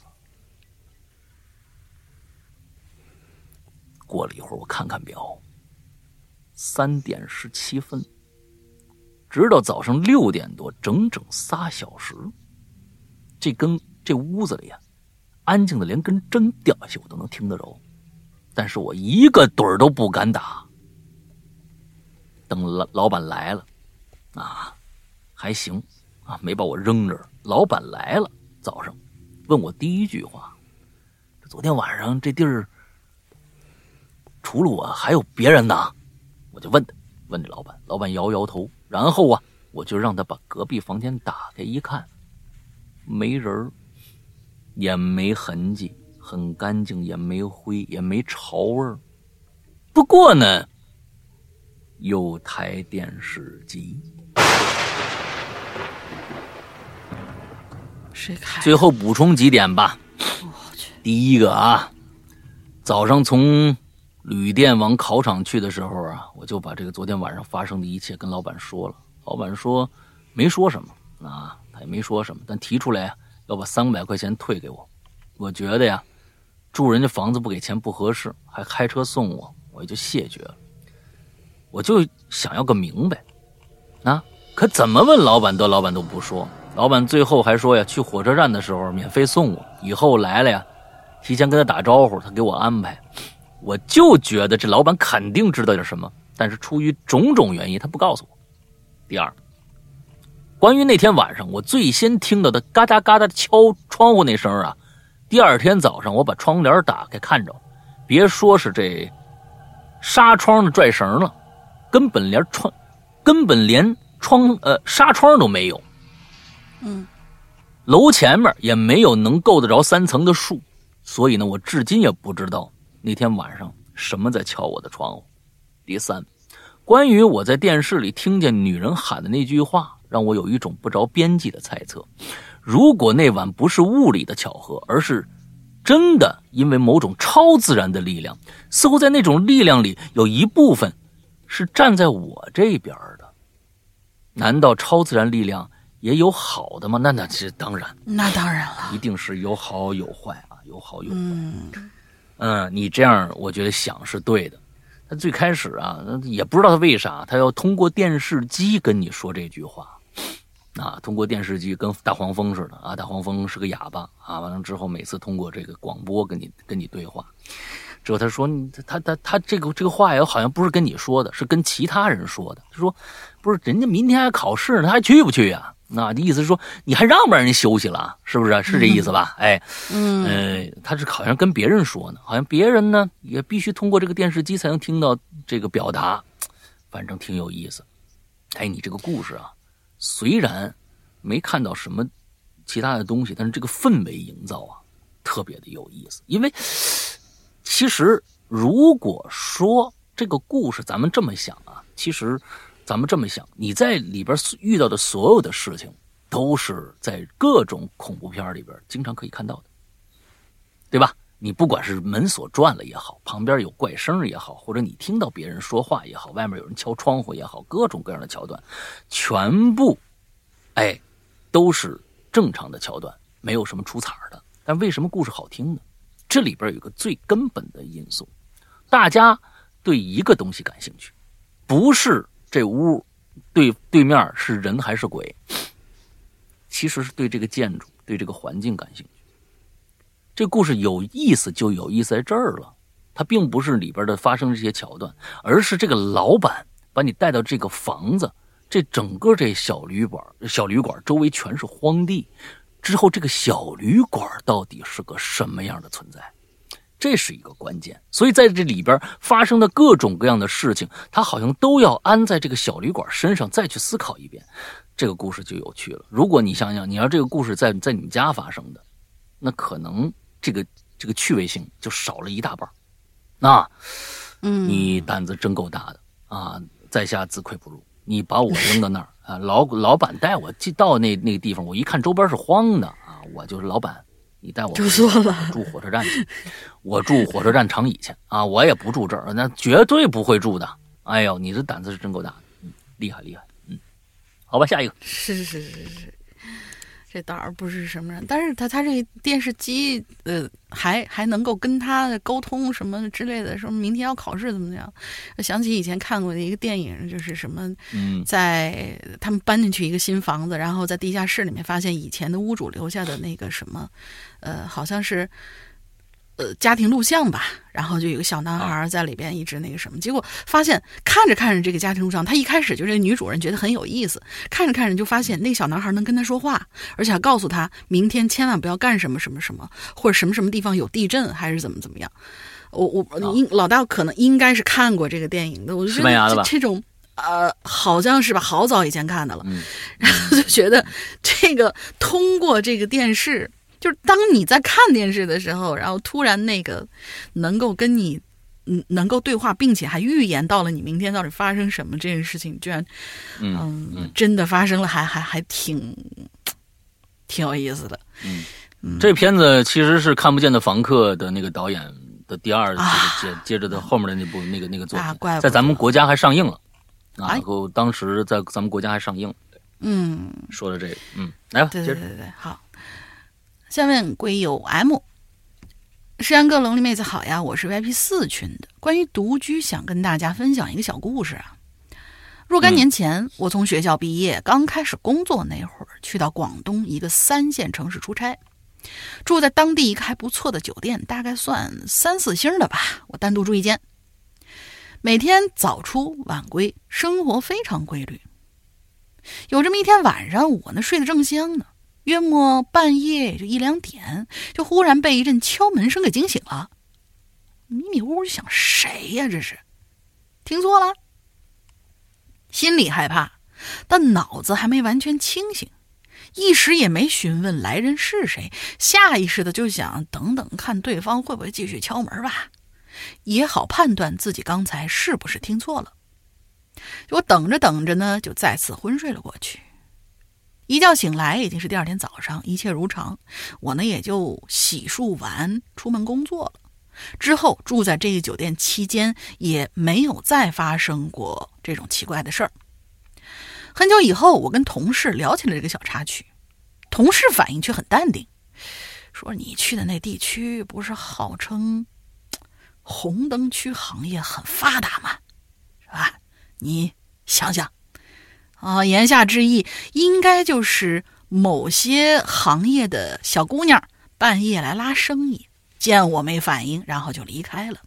过了一会儿，我看看表，三点十七分。直到早上六点多，整整仨小时，这跟这屋子里啊，安静的连根针掉下去我都能听得着，但是我一个盹儿都不敢打。等老老板来了，啊，还行，啊，没把我扔这儿。老板来了，早上问我第一句话：昨天晚上这地儿除了我还有别人呢？我就问他，问这老板，老板摇摇头。然后啊，我就让他把隔壁房间打开一看，没人也没痕迹，很干净，也没灰，也没潮味不过呢，有台电视机。谁开？最后补充几点吧。我去。第一个啊，早上从。旅店往考场去的时候啊，我就把这个昨天晚上发生的一切跟老板说了。老板说没说什么啊，他也没说什么，但提出来要把三百块钱退给我。我觉得呀，住人家房子不给钱不合适，还开车送我，我也就谢绝了。我就想要个明白啊，可怎么问老板都老板都不说。老板最后还说呀，去火车站的时候免费送我，以后来了呀，提前跟他打招呼，他给我安排。我就觉得这老板肯定知道点什么，但是出于种种原因，他不告诉我。第二，关于那天晚上我最先听到的嘎哒嘎哒敲窗户那声啊，第二天早上我把窗帘打开看着，别说是这纱窗的拽绳了，根本连窗，根本连窗呃纱窗都没有。嗯，楼前面也没有能够得着三层的树，所以呢，我至今也不知道。那天晚上，什么在敲我的窗户？第三，关于我在电视里听见女人喊的那句话，让我有一种不着边际的猜测。如果那晚不是物理的巧合，而是真的因为某种超自然的力量，似乎在那种力量里有一部分是站在我这边的。难道超自然力量也有好的吗？那那是当然，那当然了，一定是有好有坏啊，有好有坏。嗯。嗯，你这样我觉得想是对的，他最开始啊，也不知道他为啥，他要通过电视机跟你说这句话，啊，通过电视机跟大黄蜂似的啊，大黄蜂是个哑巴啊，完了之后每次通过这个广播跟你跟你对话，之后他说他他他这个这个话也，好像不是跟你说的，是跟其他人说的，他说不是人家明天还考试呢，他还去不去呀？那意思是说，你还让不让人休息了？是不是？是这意思吧？哎，嗯，呃，他是好像跟别人说呢，好像别人呢也必须通过这个电视机才能听到这个表达，反正挺有意思。哎，你这个故事啊，虽然没看到什么其他的东西，但是这个氛围营造啊，特别的有意思。因为其实如果说这个故事，咱们这么想啊，其实。咱们这么想，你在里边遇到的所有的事情，都是在各种恐怖片里边经常可以看到的，对吧？你不管是门锁转了也好，旁边有怪声也好，或者你听到别人说话也好，外面有人敲窗户也好，各种各样的桥段，全部，哎，都是正常的桥段，没有什么出彩的。但为什么故事好听呢？这里边有个最根本的因素，大家对一个东西感兴趣，不是。这屋对对面是人还是鬼？其实是对这个建筑、对这个环境感兴趣。这故事有意思，就有意思在这儿了。它并不是里边的发生这些桥段，而是这个老板把你带到这个房子，这整个这小旅馆、小旅馆周围全是荒地。之后，这个小旅馆到底是个什么样的存在？这是一个关键，所以在这里边发生的各种各样的事情，他好像都要安在这个小旅馆身上再去思考一遍，这个故事就有趣了。如果你想想，你要这个故事在在你们家发生的，那可能这个这个趣味性就少了一大半。那，嗯，你胆子真够大的啊！在下自愧不如。你把我扔到那儿啊，老老板带我进到那那个地方，我一看周边是荒的啊，我就是老板。你带我住错了，住火车站去。我住火车站长椅去啊！我也不住这儿，那绝对不会住的。哎呦，你这胆子是真够大，嗯，厉害厉害，嗯，好吧，下一个是是是是是。这胆儿不是什么人，但是他他这电视机呃还还能够跟他沟通什么之类的，说明天要考试怎么样？想起以前看过的一个电影，就是什么，在他们搬进去一个新房子，然后在地下室里面发现以前的屋主留下的那个什么，呃，好像是。呃，家庭录像吧，然后就有个小男孩在里边一直那个什么，结果发现看着看着这个家庭录像，他一开始就这女主人觉得很有意思，看着看着就发现那个小男孩能跟他说话，而且还告诉他明天千万不要干什么什么什么，或者什么什么地方有地震还是怎么怎么样。我我应老大可能应该是看过这个电影的，我就觉得这种呃好像是吧，好早以前看的了，然后就觉得这个通过这个电视。就是当你在看电视的时候，然后突然那个能够跟你嗯能够对话，并且还预言到了你明天到底发生什么这件事情，居然嗯真的发生了，还还还挺挺有意思的。嗯，这片子其实是看不见的房客的那个导演的第二接接着的后面的那部那个那个作品，在咱们国家还上映了，然后当时在咱们国家还上映。了。嗯，说的这个，嗯，来吧，对对对对，好。下面归有 M，石阳哥、龙丽妹子好呀，我是 VIP 四群的。关于独居，想跟大家分享一个小故事啊。若干年前，我从学校毕业，刚开始工作那会儿，去到广东一个三线城市出差，住在当地一个还不错的酒店，大概算三四星的吧。我单独住一间，每天早出晚归，生活非常规律。有这么一天晚上，我呢睡得正香呢。约莫半夜就一两点，就忽然被一阵敲门声给惊醒了。迷迷糊糊想谁呀？这是听错了，心里害怕，但脑子还没完全清醒，一时也没询问来人是谁，下意识的就想等等看对方会不会继续敲门吧，也好判断自己刚才是不是听错了。我等着等着呢，就再次昏睡了过去。一觉醒来已经是第二天早上，一切如常。我呢也就洗漱完出门工作了。之后住在这个酒店期间，也没有再发生过这种奇怪的事儿。很久以后，我跟同事聊起了这个小插曲，同事反应却很淡定，说：“你去的那地区不是号称红灯区行业很发达吗，是吧？你想想，啊，言下之意应该就是某些行业的小姑娘半夜来拉生意，见我没反应，然后就离开了。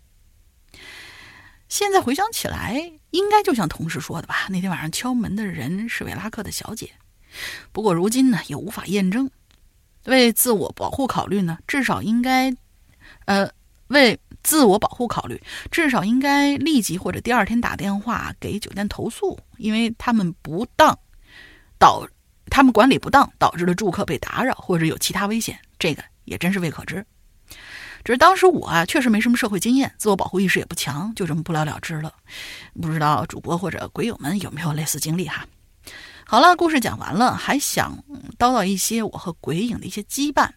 现在回想起来，应该就像同事说的吧？那天晚上敲门的人是位拉客的小姐，不过如今呢也无法验证。为自我保护考虑呢，至少应该，呃，为自我保护考虑，至少应该立即或者第二天打电话给酒店投诉，因为他们不当导，他们管理不当，导致了住客被打扰或者有其他危险，这个也真是未可知。只是当时我啊，确实没什么社会经验，自我保护意识也不强，就这么不了了之了。不知道主播或者鬼友们有没有类似经历哈？好了，故事讲完了，还想叨叨一些我和鬼影的一些羁绊。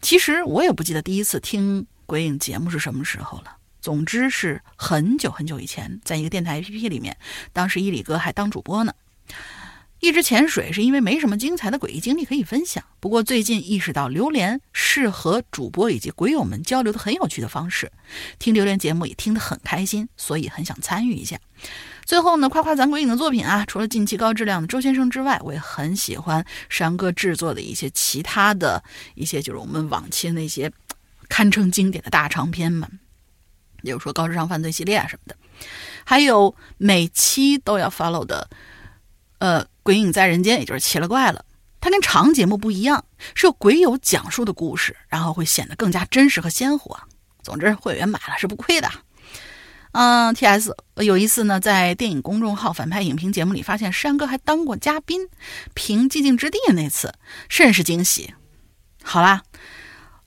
其实我也不记得第一次听鬼影节目是什么时候了。总之是很久很久以前，在一个电台 APP 里面，当时伊里哥还当主播呢。一直潜水是因为没什么精彩的诡异经历可以分享。不过最近意识到榴莲是和主播以及鬼友们交流的很有趣的方式，听榴莲节目也听得很开心，所以很想参与一下。最后呢，夸夸咱鬼影的作品啊，除了近期高质量的周先生之外，我也很喜欢山哥制作的一些其他的一些，就是我们往期那些堪称经典的大长篇嘛，比如说高智商犯罪系列啊什么的，还有每期都要 follow 的，呃。鬼影在人间，也就是奇了怪了。它跟长节目不一样，是有鬼友讲述的故事，然后会显得更加真实和鲜活。总之，会员买了是不亏的。嗯，T.S. 有一次呢，在电影公众号反派影评节目里发现山哥还当过嘉宾，评《寂静之地》那次，甚是惊喜。好啦，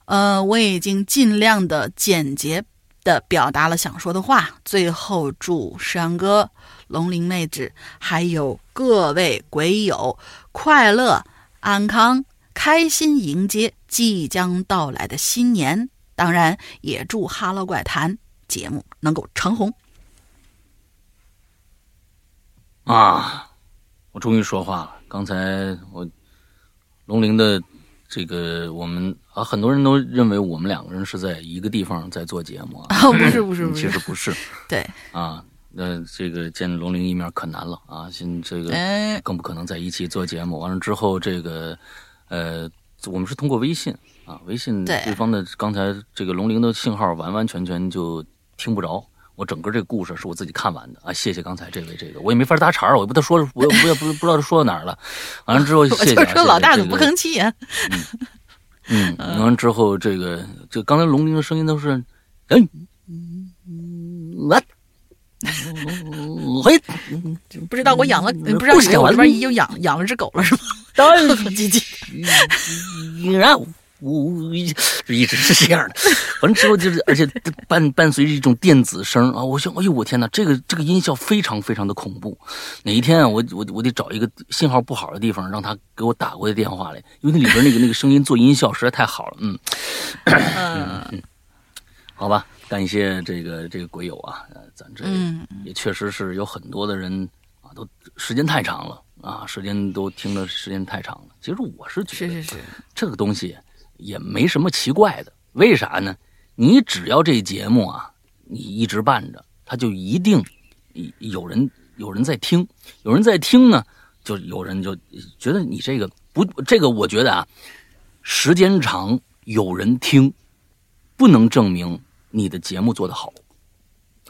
呃，我已经尽量的简洁的表达了想说的话。最后，祝山哥。龙鳞妹纸，还有各位鬼友，快乐、安康、开心迎接即将到来的新年。当然，也祝《哈喽怪谈》节目能够长红。啊！我终于说话了。刚才我龙鳞的这个，我们啊，很多人都认为我们两个人是在一个地方在做节目啊，不是不是不是，其实不是。对啊。那这个见龙鳞一面可难了啊！现这个更不可能在一起做节目。完了之后，这个呃，我们是通过微信啊，微信对方的刚才这个龙鳞的信号完完全全就听不着。我整个这个故事是我自己看完的啊！谢谢刚才这位这个，我也没法搭茬儿，我也不知道说，我我也不不知道说到哪儿了。完了之后，谢谢。我说老大怎么不吭气啊？嗯，完了之后，这个这刚才龙鳞的声音都是嗯我。嘿，不知道我养了，不知道你我这边又养养了只狗了是吗？当 然，叽叽，然后我一直是这样的。完了之后就是，而且伴伴随着一种电子声啊！我想，哎呦，我天哪，这个这个音效非常非常的恐怖。哪一天啊，我我我得找一个信号不好的地方，让他给我打过来电话来，因为那里边那个那个声音做音效实在太好了。嗯嗯，好吧。感谢这个这个鬼友啊，呃，咱这也确实是有很多的人啊，都时间太长了啊，时间都听的时间太长了。其实我是觉得，是是是，这个东西也没什么奇怪的。为啥呢？你只要这节目啊，你一直办着，他就一定有人有人在听，有人在听呢，就有人就觉得你这个不，这个我觉得啊，时间长有人听，不能证明。你的节目做得好，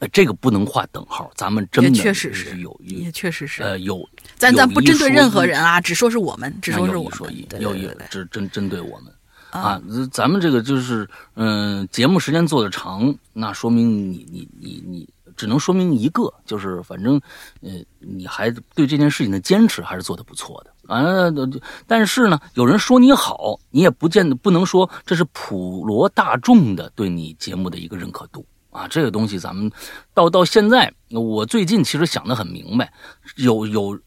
呃，这个不能画等号。咱们真的确实是有，也确实是呃有。咱咱不针对任何人啊，只说是我们，只说是我们。有有只针针对我们啊，咱们这个就是嗯，节目时间做的长，那说明你你你你只能说明一个，就是反正呃，你还对这件事情的坚持还是做的不错的。啊，但是呢，有人说你好，你也不见得不能说这是普罗大众的对你节目的一个认可度啊。这个东西咱们到到现在，我最近其实想得很明白，有有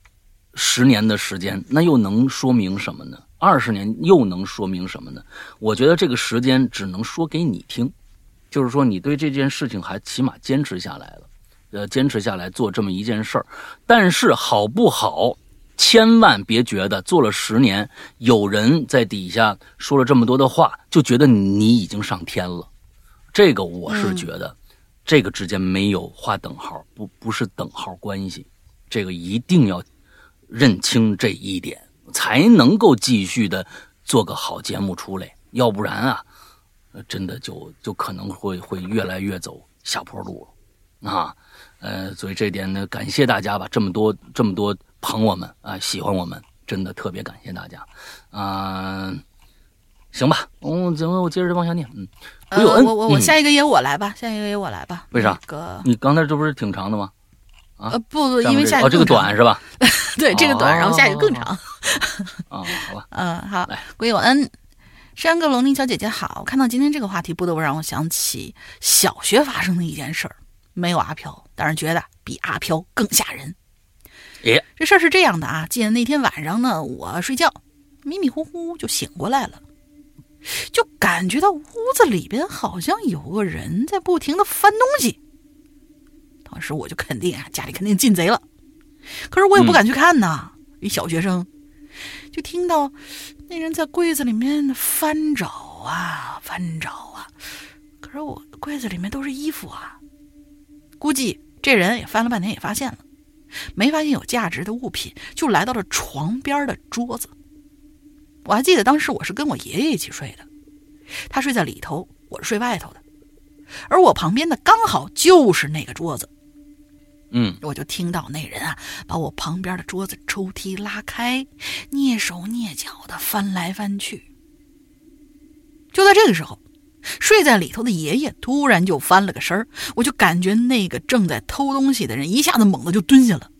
十年的时间，那又能说明什么呢？二十年又能说明什么呢？我觉得这个时间只能说给你听，就是说你对这件事情还起码坚持下来了，呃，坚持下来做这么一件事儿，但是好不好？千万别觉得做了十年，有人在底下说了这么多的话，就觉得你已经上天了。这个我是觉得，这个之间没有划等号，不不是等号关系，这个一定要认清这一点，才能够继续的做个好节目出来，要不然啊，真的就就可能会会越来越走下坡路了啊。呃，所以这点呢，感谢大家吧，这么多这么多捧我们啊，喜欢我们，真的特别感谢大家。嗯，行吧，我行，我接着往下念。嗯，呃，我我我下一个也我来吧，下一个也我来吧。为啥？哥，你刚才这不是挺长的吗？啊，呃，不不，因为下一个哦，这个短是吧？对，这个短，然后下一个更长。啊，好吧。嗯，好来，归有恩。山歌龙鳞小姐姐好，看到今天这个话题，不得不让我想起小学发生的一件事儿。没有阿飘，但是觉得比阿飘更吓人。耶，这事儿是这样的啊，记得那天晚上呢，我睡觉，迷迷糊糊就醒过来了，就感觉到屋子里边好像有个人在不停的翻东西。当时我就肯定啊，家里肯定进贼了，可是我也不敢去看呐，一小学生，就听到那人在柜子里面翻找啊翻找啊，可是我柜子里面都是衣服啊。估计这人也翻了半天，也发现了，没发现有价值的物品，就来到了床边的桌子。我还记得当时我是跟我爷爷一起睡的，他睡在里头，我是睡外头的，而我旁边的刚好就是那个桌子。嗯，我就听到那人啊，把我旁边的桌子抽屉拉开，蹑手蹑脚的翻来翻去。就在这个时候。睡在里头的爷爷突然就翻了个身儿，我就感觉那个正在偷东西的人一下子猛地就蹲下了。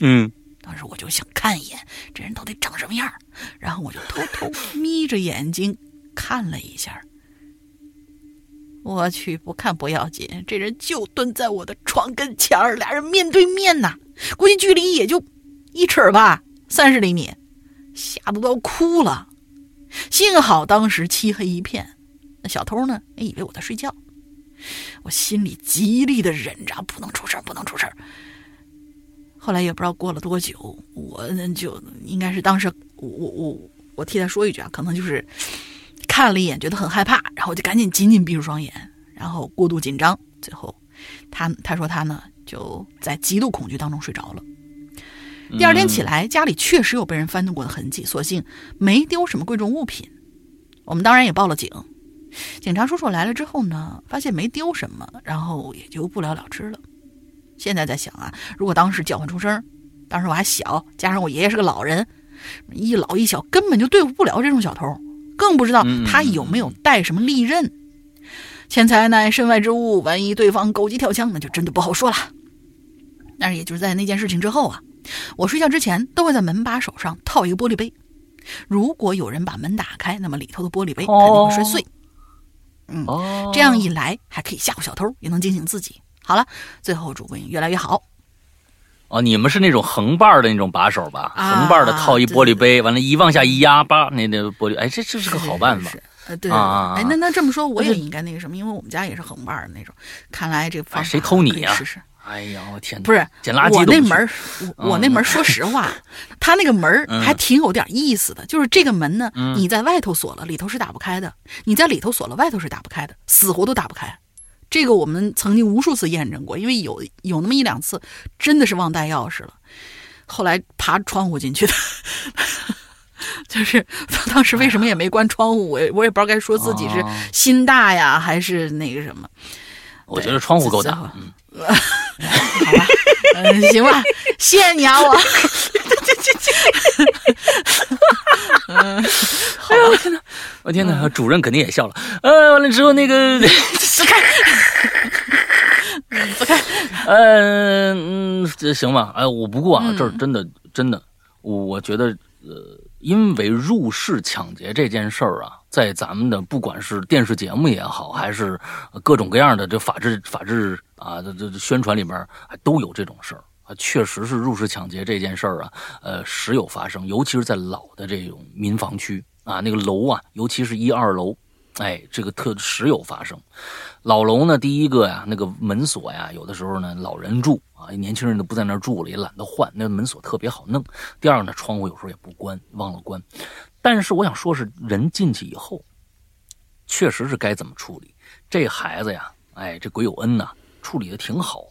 嗯，当时我就想看一眼这人到底长什么样，然后我就偷偷眯着眼睛看了一下。我去，不看不要紧，这人就蹲在我的床跟前儿，俩人面对面呐，估计距离也就一尺吧，三十厘米，吓得都要哭了。幸好当时漆黑一片。那小偷呢？也以为我在睡觉，我心里极力的忍着，不能出事不能出事后来也不知道过了多久，我就应该是当时我我我替他说一句啊，可能就是看了一眼，觉得很害怕，然后就赶紧紧紧闭住双眼，然后过度紧张，最后他他说他呢就在极度恐惧当中睡着了。第二天起来，家里确实有被人翻动过的痕迹，所幸没丢什么贵重物品。我们当然也报了警。警察叔叔来了之后呢，发现没丢什么，然后也就不了了之了。现在在想啊，如果当时叫唤出声，当时我还小，加上我爷爷是个老人，一老一小根本就对付不了这种小偷，更不知道他有没有带什么利刃。钱财乃身外之物，万一对方狗急跳墙，那就真的不好说了。但是也就是在那件事情之后啊，我睡觉之前都会在门把手上套一个玻璃杯，如果有人把门打开，那么里头的玻璃杯肯定会摔碎。嗯，这样一来还可以吓唬小偷，也能惊醒自己。好了，最后主播越来越好。哦，你们是那种横把的那种把手吧？横把的套一玻璃杯，完了，一往下一压，叭，那那玻璃，哎，这这是个好办法。呃，对啊，哎，那那这么说，我也应该那个什么，因为我们家也是横把的那种。看来这个谁偷你呀？试试。哎呀，我天！不是捡垃圾我那门我我那门说实话，他那个门还挺有点意思的。就是这个门呢，你在外头锁了，里头是打不开的；你在里头锁了，外头是打不开的，死活都打不开。这个我们曾经无数次验证过，因为有有那么一两次真的是忘带钥匙了，后来爬窗户进去的。就是当时为什么也没关窗户，我我也不知道该说自己是心大呀，还是那个什么。我觉得窗户够大。嗯，好吧，嗯，行吧，谢谢你啊，我。嗯，哎呦我天哪，我天哪，主任肯定也笑了。呃，完了之后那个，走开，走开。嗯嗯，这行吧。哎，我不过啊，这儿真的真的，我我觉得呃，因为入室抢劫这件事儿啊，在咱们的不管是电视节目也好，还是各种各样的这法制法制啊，这这宣传里边都有这种事儿。确实是入室抢劫这件事儿啊，呃，时有发生，尤其是在老的这种民房区啊，那个楼啊，尤其是一二楼，哎，这个特时有发生。老楼呢，第一个呀，那个门锁呀，有的时候呢，老人住啊，年轻人都不在那儿住了，也懒得换，那门锁特别好弄。第二呢，窗户有时候也不关，忘了关。但是我想说，是人进去以后，确实是该怎么处理。这孩子呀，哎，这鬼有恩呐处理的挺好，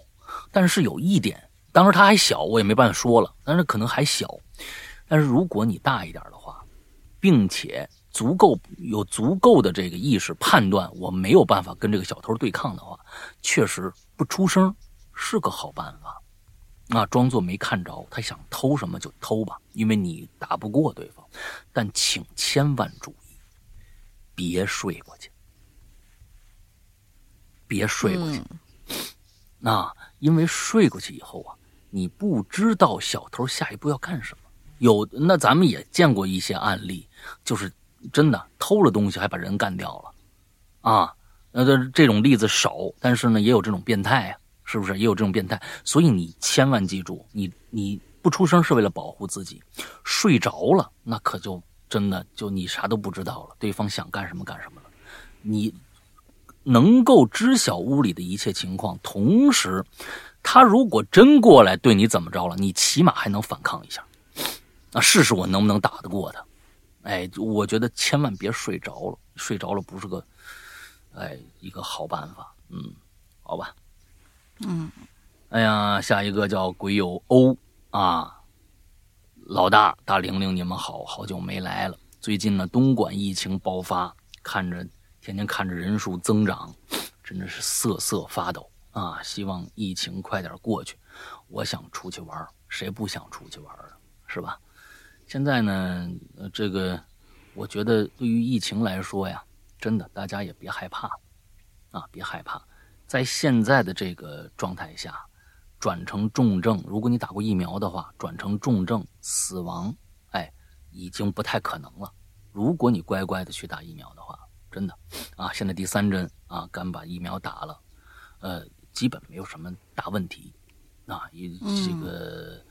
但是有一点，当时他还小，我也没办法说了，但是可能还小。但是如果你大一点的话，并且足够有足够的这个意识判断，我没有办法跟这个小偷对抗的话，确实不出声是个好办法。啊，装作没看着，他想偷什么就偷吧，因为你打不过对方。但请千万注意，别睡过去，别睡过去。那因为睡过去以后啊，你不知道小偷下一步要干什么。有那咱们也见过一些案例，就是真的偷了东西还把人干掉了，啊，那这这种例子少，但是呢也有这种变态啊。是不是也有这种变态？所以你千万记住，你你不出声是为了保护自己。睡着了，那可就真的就你啥都不知道了，对方想干什么干什么了。你能够知晓屋里的一切情况，同时他如果真过来对你怎么着了，你起码还能反抗一下。啊试试我能不能打得过他？哎，我觉得千万别睡着了，睡着了不是个哎一个好办法。嗯，好吧。嗯，哎呀，下一个叫鬼友欧啊，老大大玲玲，你们好好久没来了。最近呢，东莞疫情爆发，看着天天看着人数增长，真的是瑟瑟发抖啊！希望疫情快点过去。我想出去玩，谁不想出去玩啊？是吧？现在呢，这个我觉得对于疫情来说呀，真的大家也别害怕啊，别害怕。在现在的这个状态下，转成重症，如果你打过疫苗的话，转成重症死亡，哎，已经不太可能了。如果你乖乖的去打疫苗的话，真的，啊，现在第三针啊，敢把疫苗打了，呃，基本没有什么大问题，啊，也这个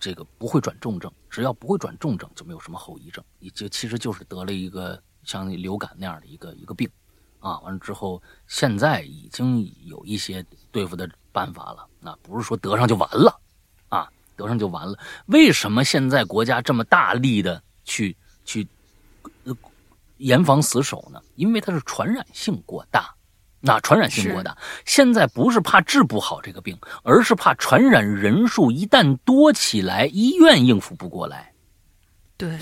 这个不会转重症，只要不会转重症，就没有什么后遗症，也就其实就是得了一个像流感那样的一个一个病。啊，完了之后，现在已经有一些对付的办法了。那不是说得上就完了，啊，得上就完了。为什么现在国家这么大力的去去严防死守呢？因为它是传染性过大，那传染性过大。现在不是怕治不好这个病，而是怕传染人数一旦多起来，医院应付不过来。对。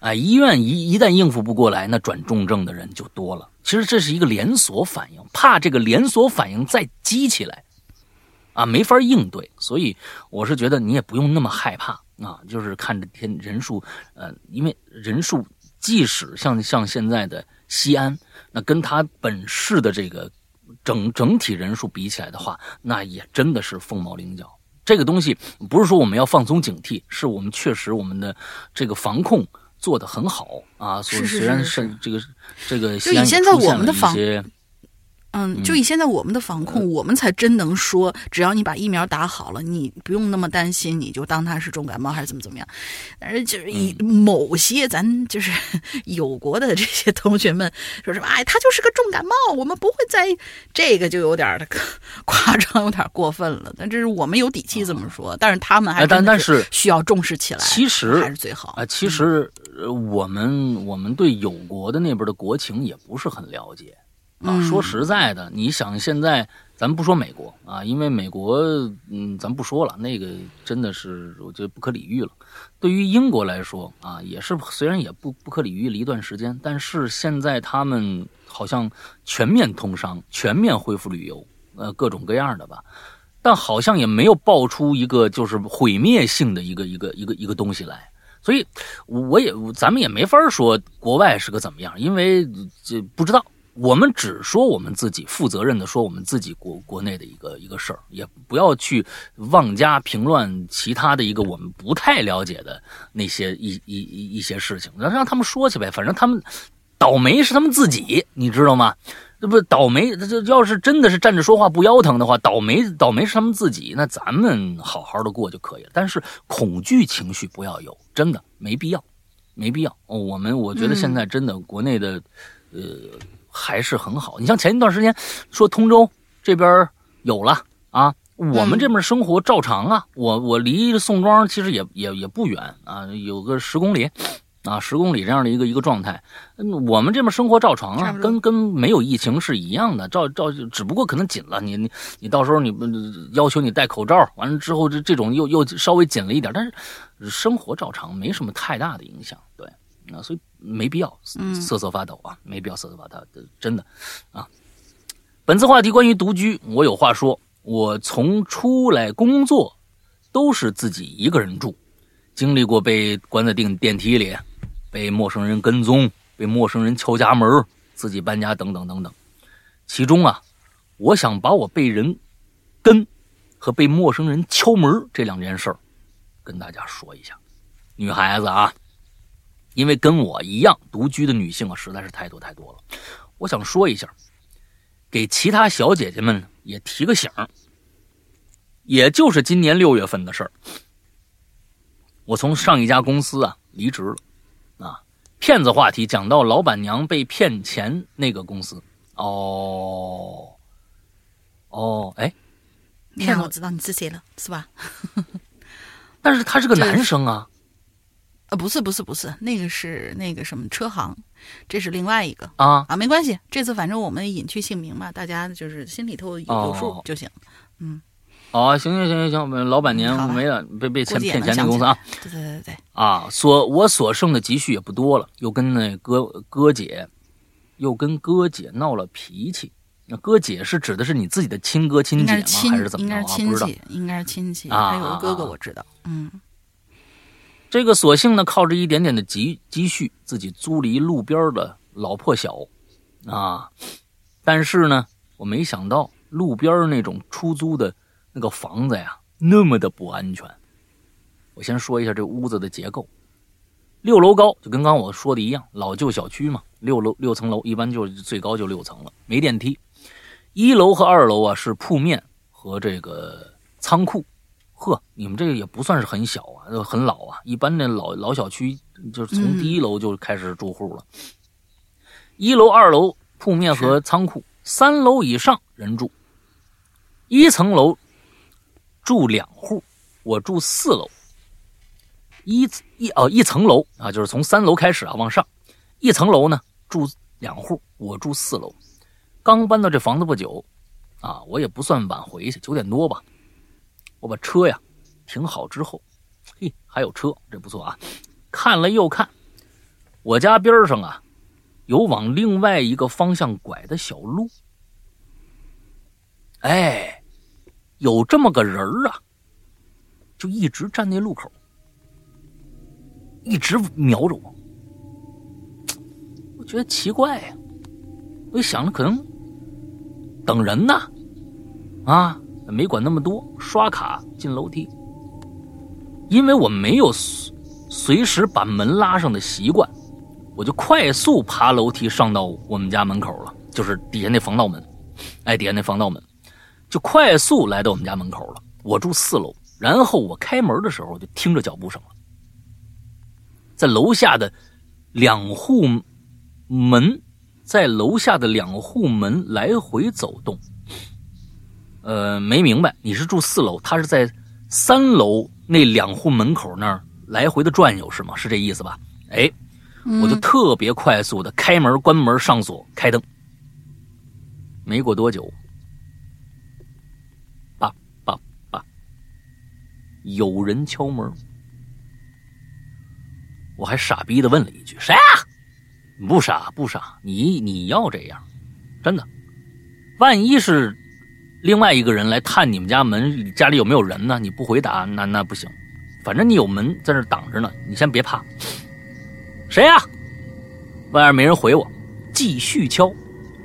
啊，医院一一旦应付不过来，那转重症的人就多了。其实这是一个连锁反应，怕这个连锁反应再激起来，啊，没法应对。所以我是觉得你也不用那么害怕啊，就是看着天人数，呃，因为人数即使像像现在的西安，那跟他本市的这个整整体人数比起来的话，那也真的是凤毛麟角。这个东西不是说我们要放松警惕，是我们确实我们的这个防控。做得很好啊，所以虽然是这个这个，就以现在我们的防，些。嗯，就以现在我们的防控，我们才真能说，只要你把疫苗打好了，你不用那么担心，你就当它是重感冒还是怎么怎么样。但是就是以某些咱就是有国的这些同学们说什么，哎，他就是个重感冒，我们不会在这个就有点的夸张，有点过分了。但这是我们有底气这么说，但是他们还但但是需要重视起来，其实还是最好啊。其实我们我们对有国的那边的国情也不是很了解。啊，说实在的，你想现在，咱不说美国啊，因为美国，嗯，咱不说了，那个真的是我觉得不可理喻了。对于英国来说啊，也是虽然也不不可理喻了一段时间，但是现在他们好像全面通商，全面恢复旅游，呃，各种各样的吧，但好像也没有爆出一个就是毁灭性的一个一个一个一个东西来，所以我也咱们也没法说国外是个怎么样，因为这不知道。我们只说我们自己负责任的说我们自己国国内的一个一个事儿，也不要去妄加评论其他的一个我们不太了解的那些一一一一些事情，让让他们说去呗，反正他们倒霉是他们自己，你知道吗？这不倒霉，这要是真的是站着说话不腰疼的话，倒霉倒霉是他们自己，那咱们好好的过就可以了。但是恐惧情绪不要有，真的没必要，没必要。我们我觉得现在真的国内的，呃。还是很好。你像前一段时间说通州这边有了啊，我们这边生活照常啊。我我离宋庄其实也也也不远啊，有个十公里啊，十公里这样的一个一个状态。嗯，我们这边生活照常啊，跟跟没有疫情是一样的，照照，只不过可能紧了。你你你到时候你要求你戴口罩，完了之后这这种又又稍微紧了一点，但是生活照常，没什么太大的影响。对，啊，所以没必要瑟瑟发抖啊，没必要瑟瑟发抖，真的啊。本次话题关于独居，我有话说。我从出来工作都是自己一个人住，经历过被关在电电梯里，被陌生人跟踪，被陌生人敲家门，自己搬家等等等等。其中啊，我想把我被人跟和被陌生人敲门这两件事儿跟大家说一下。女孩子啊，因为跟我一样独居的女性啊，实在是太多太多了。我想说一下，给其他小姐姐们。也提个醒也就是今年六月份的事儿，我从上一家公司啊离职了，啊，骗子话题讲到老板娘被骗钱那个公司，哦，哦，哎，骗我知道你是谁了，是吧？但是他是个男生啊，啊，不是不是不是，那个是那个什么车行。这是另外一个啊啊，没关系，这次反正我们隐去姓名嘛，大家就是心里头有有数就行。嗯，哦，行行行行行，我们老板娘没了，被被骗骗钱的公司啊，对对对对啊，所我所剩的积蓄也不多了，又跟那哥哥姐，又跟哥姐闹了脾气。那哥姐是指的是你自己的亲哥亲姐吗？还是怎么着？应该是亲戚，应该是亲戚。他有个哥哥，我知道。嗯。这个索性呢，靠着一点点的积积蓄，自己租了一路边的老破小，啊，但是呢，我没想到路边那种出租的那个房子呀，那么的不安全。我先说一下这屋子的结构，六楼高，就跟刚我说的一样，老旧小区嘛，六楼六层楼，一般就最高就六层了，没电梯。一楼和二楼啊是铺面和这个仓库。呵，你们这个也不算是很小啊，很老啊。一般的老老小区就是从第一楼就开始住户了。一楼、二楼铺面和仓库，三楼以上人住。一层楼住两户，我住四楼。一一哦，一层楼啊，就是从三楼开始啊往上，一层楼呢住两户，我住四楼。刚搬到这房子不久，啊，我也不算晚回去，九点多吧。我把车呀停好之后，嘿，还有车，这不错啊。看了又看，我家边上啊有往另外一个方向拐的小路。哎，有这么个人啊，就一直站那路口，一直瞄着我。我觉得奇怪呀，我就想着可能等人呢，啊。没管那么多，刷卡进楼梯。因为我没有随时把门拉上的习惯，我就快速爬楼梯上到我们家门口了，就是底下那防盗门。哎，底下那防盗门，就快速来到我们家门口了。我住四楼，然后我开门的时候就听着脚步声了，在楼下的两户门，在楼下的两户门来回走动。呃，没明白，你是住四楼，他是在三楼那两户门口那儿来回的转悠是吗？是这意思吧？哎，我就特别快速的开门、关门、上锁、开灯。没过多久，叭叭叭，有人敲门，我还傻逼的问了一句：“谁啊？”不傻不傻，你你要这样，真的，万一是。另外一个人来探你们家门，家里有没有人呢？你不回答，那那不行。反正你有门在那挡着呢，你先别怕。谁呀？外面没人回我，继续敲，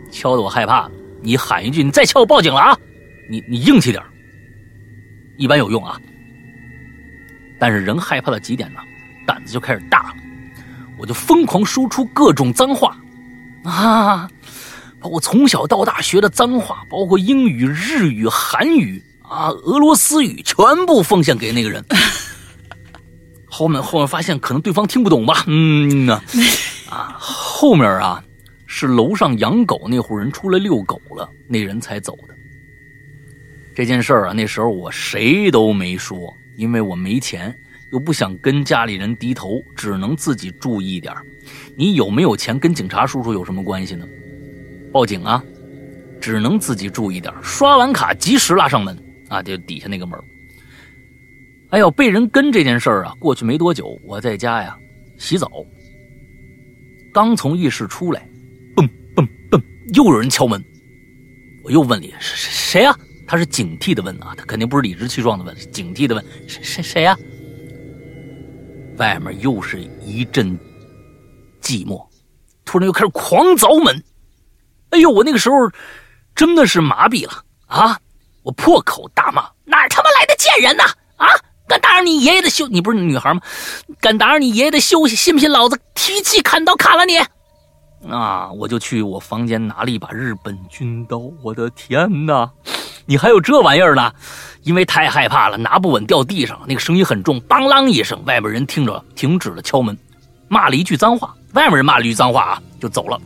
敲的我害怕了。你喊一句，你再敲我报警了啊！你你硬气点，一般有用啊。但是人害怕到极点呢，胆子就开始大了，我就疯狂输出各种脏话啊。把我从小到大学的脏话，包括英语、日语、韩语啊、俄罗斯语，全部奉献给那个人。后面后面发现可能对方听不懂吧，嗯呐，啊，后面啊是楼上养狗那户人出来遛狗了，那人才走的。这件事儿啊，那时候我谁都没说，因为我没钱，又不想跟家里人低头，只能自己注意点你有没有钱跟警察叔叔有什么关系呢？报警啊！只能自己注意点刷完卡及时拉上门啊！就底下那个门。哎呦，被人跟这件事儿啊，过去没多久，我在家呀洗澡，刚从浴室出来，嘣嘣嘣，又有人敲门。我又问里谁谁呀？他是警惕的问啊，他肯定不是理直气壮的问，警惕的问谁谁谁呀？外面又是一阵寂寞，突然又开始狂凿门。哎呦，我那个时候真的是麻痹了啊！我破口大骂：“哪他妈来的贱人呐！啊，敢打扰你爷爷的休？你不是女孩吗？敢打扰你爷爷的休息？信不信老子提气砍刀砍了你？”啊！我就去我房间拿了一把日本军刀。我的天哪！你还有这玩意儿呢？因为太害怕了，拿不稳掉地上，那个声音很重，当啷一声，外面人听着停止了敲门，骂了一句脏话，外面人骂了一句脏话啊，就走了。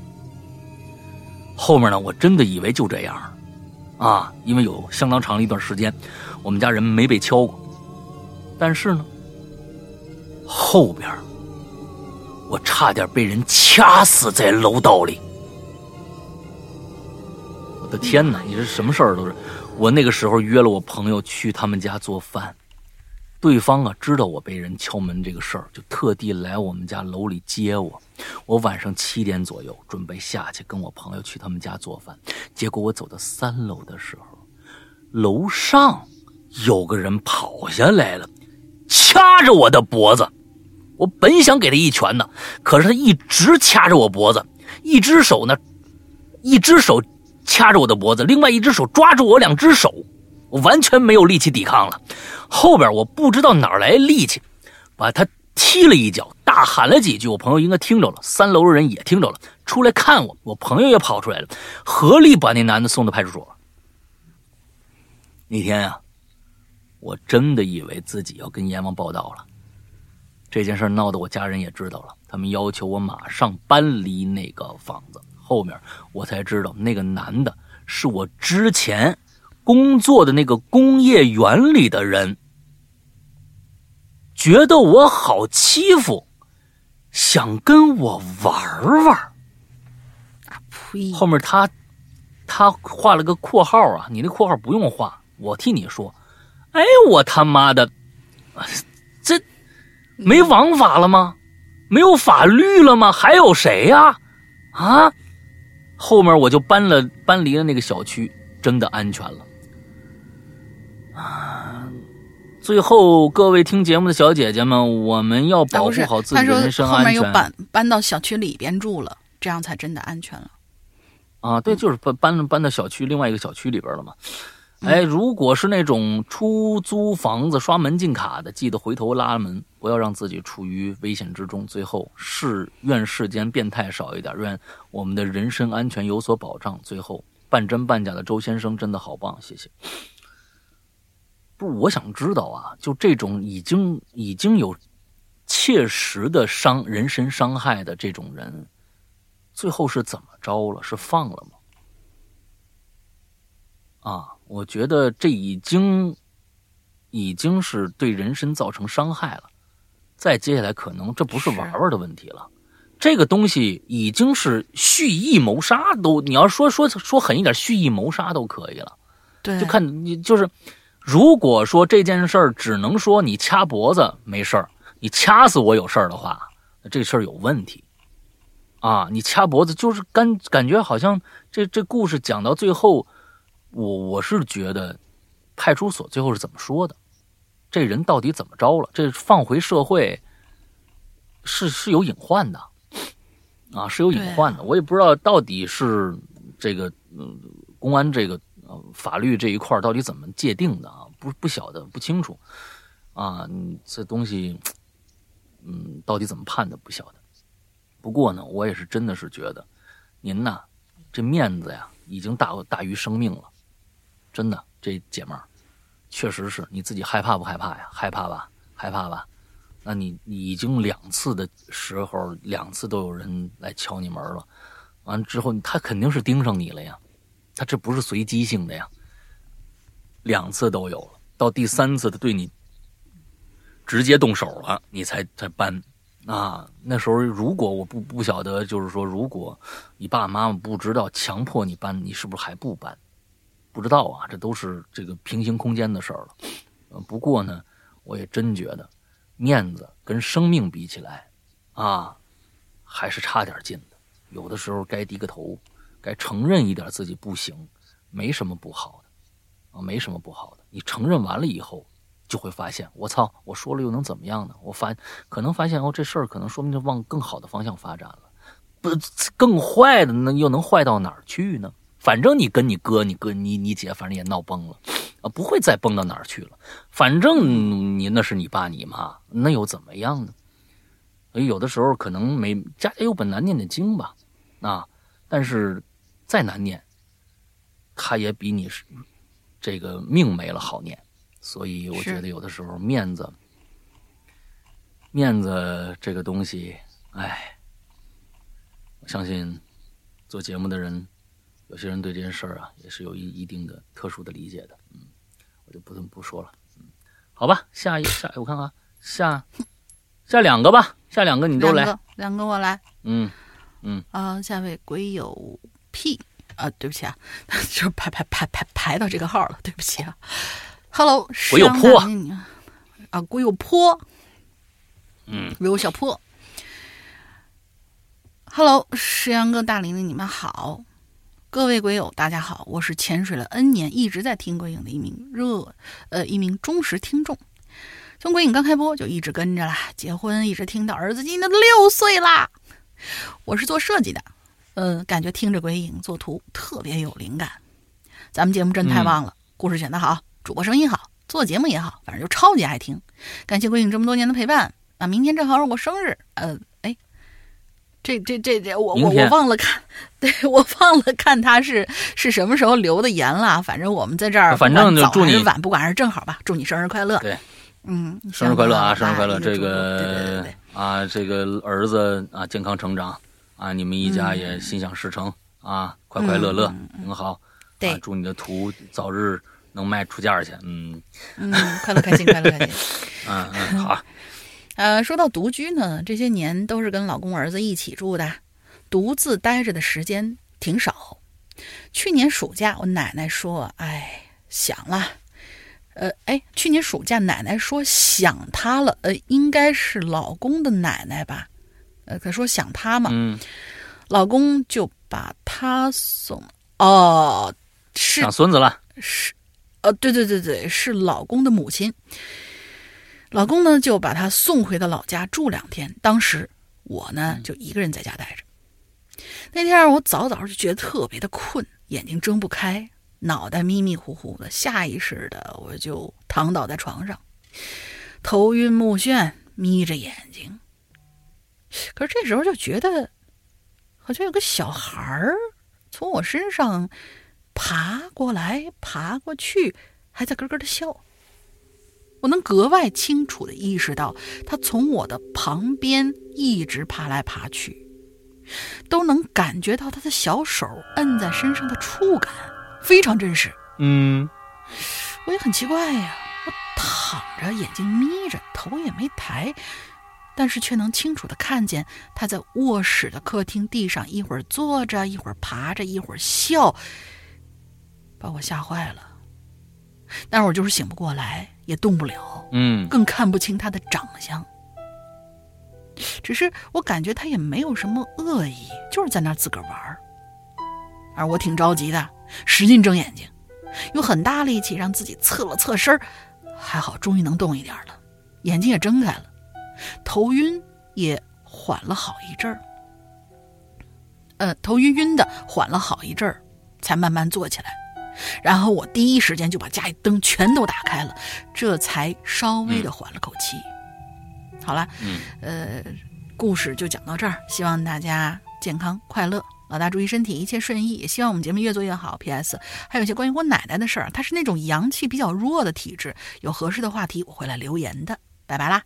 后面呢，我真的以为就这样，啊，因为有相当长的一段时间，我们家人没被敲过，但是呢，后边我差点被人掐死在楼道里。我的天哪，你这什么事儿都是。我那个时候约了我朋友去他们家做饭，对方啊知道我被人敲门这个事儿，就特地来我们家楼里接我。我晚上七点左右准备下去跟我朋友去他们家做饭，结果我走到三楼的时候，楼上有个人跑下来了，掐着我的脖子。我本想给他一拳呢，可是他一直掐着我脖子，一只手呢，一只手。掐着我的脖子，另外一只手抓住我两只手，我完全没有力气抵抗了。后边我不知道哪来力气，把他踢了一脚，大喊了几句。我朋友应该听着了，三楼的人也听着了，出来看我。我朋友也跑出来了，合力把那男的送到派出所。那天呀，我真的以为自己要跟阎王报道了。这件事闹得我家人也知道了，他们要求我马上搬离那个房子。后面我才知道，那个男的是我之前工作的那个工业园里的人，觉得我好欺负，想跟我玩玩。啊呸！后面他他画了个括号啊，你那括号不用画，我替你说。哎，我他妈的，这没王法了吗？没有法律了吗？还有谁呀？啊？后面我就搬了，搬离了那个小区，真的安全了。啊！最后，各位听节目的小姐姐们，我们要保护好自己的人身安全。后面又搬搬到小区里边住了，这样才真的安全了。啊，对，就是搬搬搬到小区另外一个小区里边了嘛。哎，如果是那种出租房子刷门禁卡的，记得回头拉门，不要让自己处于危险之中。最后，世愿世间变态少一点，愿我们的人身安全有所保障。最后，半真半假的周先生真的好棒，谢谢。我想知道啊，就这种已经已经有切实的伤人身伤害的这种人，最后是怎么着了？是放了吗？啊？我觉得这已经，已经是对人身造成伤害了。再接下来，可能这不是玩玩的问题了，这个东西已经是蓄意谋杀，都你要说说说狠一点，蓄意谋杀都可以了。对，就看你就是，如果说这件事儿只能说你掐脖子没事儿，你掐死我有事儿的话，那这事儿有问题。啊，你掐脖子就是感感觉好像这这故事讲到最后。我我是觉得，派出所最后是怎么说的？这人到底怎么着了？这放回社会是是有隐患的啊，是有隐患的。我也不知道到底是这个嗯，公安这个呃法律这一块到底怎么界定的啊？不不晓得，不清楚啊。这东西嗯，到底怎么判的不晓得。不过呢，我也是真的是觉得，您呐，这面子呀，已经大大于生命了。真的，这姐们儿，确实是你自己害怕不害怕呀？害怕吧，害怕吧？那你你已经两次的时候，两次都有人来敲你门了，完之后他肯定是盯上你了呀，他这不是随机性的呀，两次都有了，到第三次他对你直接动手了，你才才搬啊。那时候如果我不不晓得，就是说，如果你爸爸妈妈不知道强迫你搬，你是不是还不搬？不知道啊，这都是这个平行空间的事儿了。不过呢，我也真觉得面子跟生命比起来，啊，还是差点劲的。有的时候该低个头，该承认一点自己不行，没什么不好的啊，没什么不好的。你承认完了以后，就会发现，我操，我说了又能怎么样呢？我发可能发现哦，这事儿可能说明就往更好的方向发展了，不更坏的那又能坏到哪儿去呢？反正你跟你哥、你哥、你你姐，反正也闹崩了，啊，不会再崩到哪儿去了。反正你那是你爸你妈，那又怎么样呢？所以有的时候可能没家家有本难念的经吧，啊，但是再难念，他也比你是这个命没了好念。所以我觉得有的时候面子，面子这个东西，哎，我相信做节目的人。有些人对这件事儿啊，也是有一一定的特殊的理解的，嗯，我就不不说了，嗯，好吧，下一下我看看下下两个吧，下两个你都来，两个我来，嗯嗯啊，下位鬼有屁啊，对不起啊，就排排排排排到这个号了，对不起啊，Hello，鬼有坡啊，我有坡，嗯，鬼有小坡，Hello，石阳哥、大玲玲，你们好。各位鬼友，大家好，我是潜水了 N 年，一直在听鬼影的一名热呃一名忠实听众。从鬼影刚开播就一直跟着啦，结婚一直听到儿子今年都六岁啦。我是做设计的，嗯，感觉听着鬼影做图特别有灵感。咱们节目真太棒了，故事选的好，主播声音好，做节目也好，反正就超级爱听。感谢鬼影这么多年的陪伴啊！明天正好是我生日，呃。哎这这这这，我我我忘了看，对我忘了看他是是什么时候留的言了。反正我们在这儿，反正就祝你晚，不管是正好吧，祝你生日快乐。对，嗯，生日快乐啊，生日快乐！这个啊，这个儿子啊，健康成长啊，你们一家也心想事成啊，快快乐乐，挺好。对，祝你的图早日能卖出价去。嗯嗯，快乐开心，快乐开心。嗯嗯，好。呃，说到独居呢，这些年都是跟老公儿子一起住的，独自待着的时间挺少。去年暑假，我奶奶说：“哎，想了。”呃，哎，去年暑假奶奶说想他了，呃，应该是老公的奶奶吧？呃，可说想他嘛，嗯，老公就把他送哦，是想孙子了，是，呃，对对对对，是老公的母亲。老公呢，就把他送回到老家住两天。当时我呢，就一个人在家待着。那天我早早就觉得特别的困，眼睛睁不开，脑袋迷迷糊糊的，下意识的我就躺倒在床上，头晕目眩，眯着眼睛。可是这时候就觉得，好像有个小孩儿从我身上爬过来、爬过去，还在咯咯的笑。我能格外清楚的意识到，他从我的旁边一直爬来爬去，都能感觉到他的小手摁在身上的触感，非常真实。嗯，我也很奇怪呀，我躺着，眼睛眯着，头也没抬，但是却能清楚的看见他在卧室的客厅地上一会儿坐着，一会儿爬着，一会儿笑，把我吓坏了。但是我就是醒不过来。也动不了，嗯，更看不清他的长相。只是我感觉他也没有什么恶意，就是在那自个儿玩儿。而我挺着急的，使劲睁眼睛，用很大力气让自己侧了侧身还好，终于能动一点了，眼睛也睁开了，头晕也缓了好一阵儿。呃，头晕晕的，缓了好一阵儿，才慢慢坐起来。然后我第一时间就把家里灯全都打开了，这才稍微的缓了口气。好了，嗯，呃，故事就讲到这儿，希望大家健康快乐，老大注意身体，一切顺意。也希望我们节目越做越好。P.S. 还有一些关于我奶奶的事儿，她是那种阳气比较弱的体质，有合适的话题我会来留言的。拜拜啦！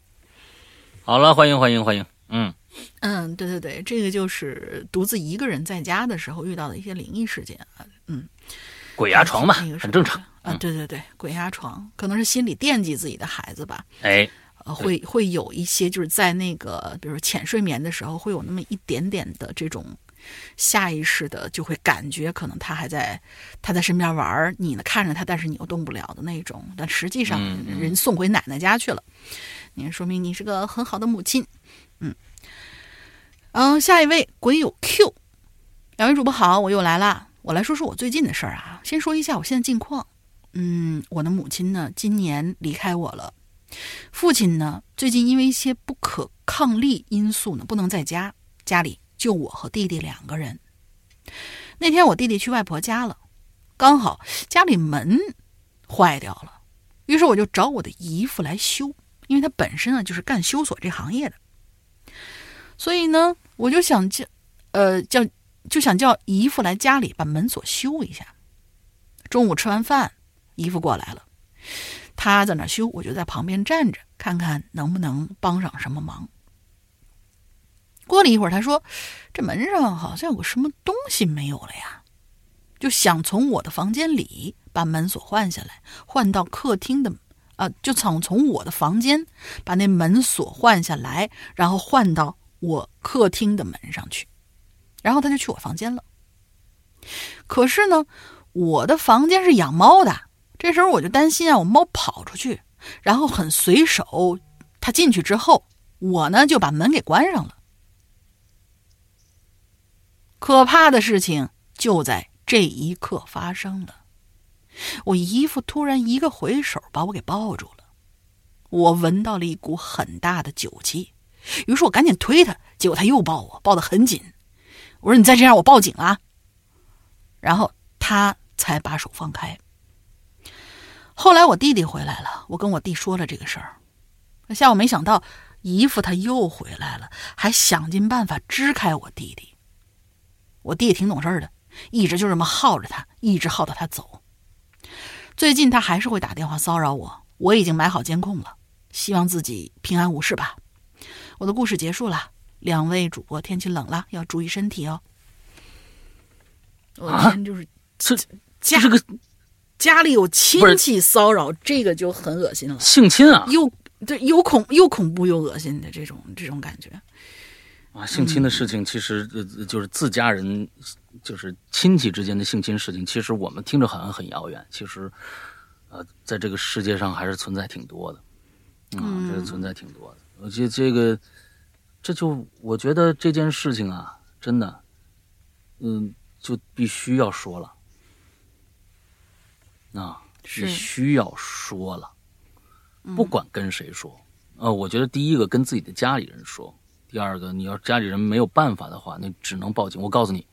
好了，欢迎欢迎欢迎，嗯嗯，对对对，这个就是独自一个人在家的时候遇到的一些灵异事件啊，嗯。鬼压床嘛，很正常啊。对对对，鬼压床可能是心里惦记自己的孩子吧。哎，呃会会有一些就是在那个比如说浅睡眠的时候，会有那么一点点的这种下意识的就会感觉可能他还在他在身边玩儿，你呢看着他，但是你又动不了的那种。但实际上嗯嗯人送回奶奶家去了，也说明你是个很好的母亲。嗯，嗯，下一位鬼友 Q，两位主播好，我又来啦。我来说说我最近的事儿啊。先说一下我现在近况。嗯，我的母亲呢，今年离开我了。父亲呢，最近因为一些不可抗力因素呢，不能在家，家里就我和弟弟两个人。那天我弟弟去外婆家了，刚好家里门坏掉了，于是我就找我的姨父来修，因为他本身呢就是干修锁这行业的，所以呢，我就想叫，呃，叫就想叫姨父来家里把门锁修一下。中午吃完饭，姨父过来了。他在那修，我就在旁边站着，看看能不能帮上什么忙。过了一会儿，他说：“这门上好像有个什么东西没有了呀？”就想从我的房间里把门锁换下来，换到客厅的，啊、就想从我的房间把那门锁换下来，然后换到我客厅的门上去。然后他就去我房间了。可是呢，我的房间是养猫的。这时候我就担心啊，我猫跑出去，然后很随手，它进去之后，我呢就把门给关上了。可怕的事情就在这一刻发生了，我姨父突然一个回手把我给抱住了，我闻到了一股很大的酒气，于是我赶紧推他，结果他又抱我，抱得很紧。我说：“你再这样，我报警啊！”然后他才把手放开。后来我弟弟回来了，我跟我弟说了这个事儿。下午没想到姨父他又回来了，还想尽办法支开我弟弟。我弟挺懂事的，一直就这么耗着他，一直耗到他走。最近他还是会打电话骚扰我，我已经买好监控了，希望自己平安无事吧。我的故事结束了，两位主播天气冷了，要注意身体哦。我的天，就是这家这个家里有亲戚骚扰，这个就很恶心了，性侵啊又对又恐又恐怖又恶心的这种这种感觉。啊！性侵的事情其实呃就是自家人，就是亲戚之间的性侵事情，其实我们听着好像很遥远，其实呃，在这个世界上还是存在挺多的，啊，这是存在挺多的。我觉得这个，这就我觉得这件事情啊，真的，嗯，就必须要说了，啊，是必须要说了，不管跟谁说，呃，我觉得第一个跟自己的家里人说，第二个你要家里人没有办法的话，那只能报警。我告诉你，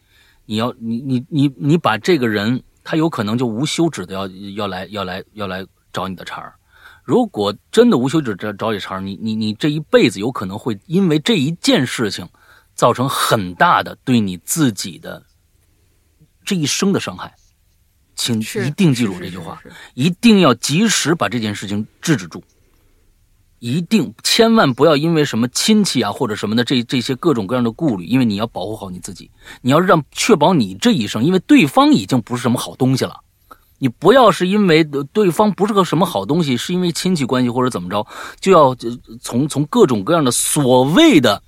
你要你你你你把这个人，他有可能就无休止的要要来要来要来找你的茬儿。如果真的无休止找找你茬儿，你你你这一辈子有可能会因为这一件事情，造成很大的对你自己的这一生的伤害。请一定记住这句话，一定要及时把这件事情制止住。一定千万不要因为什么亲戚啊或者什么的这这些各种各样的顾虑，因为你要保护好你自己，你要让确保你这一生，因为对方已经不是什么好东西了。你不要是因为对方不是个什么好东西，是因为亲戚关系或者怎么着，就要从从各种各样的所谓的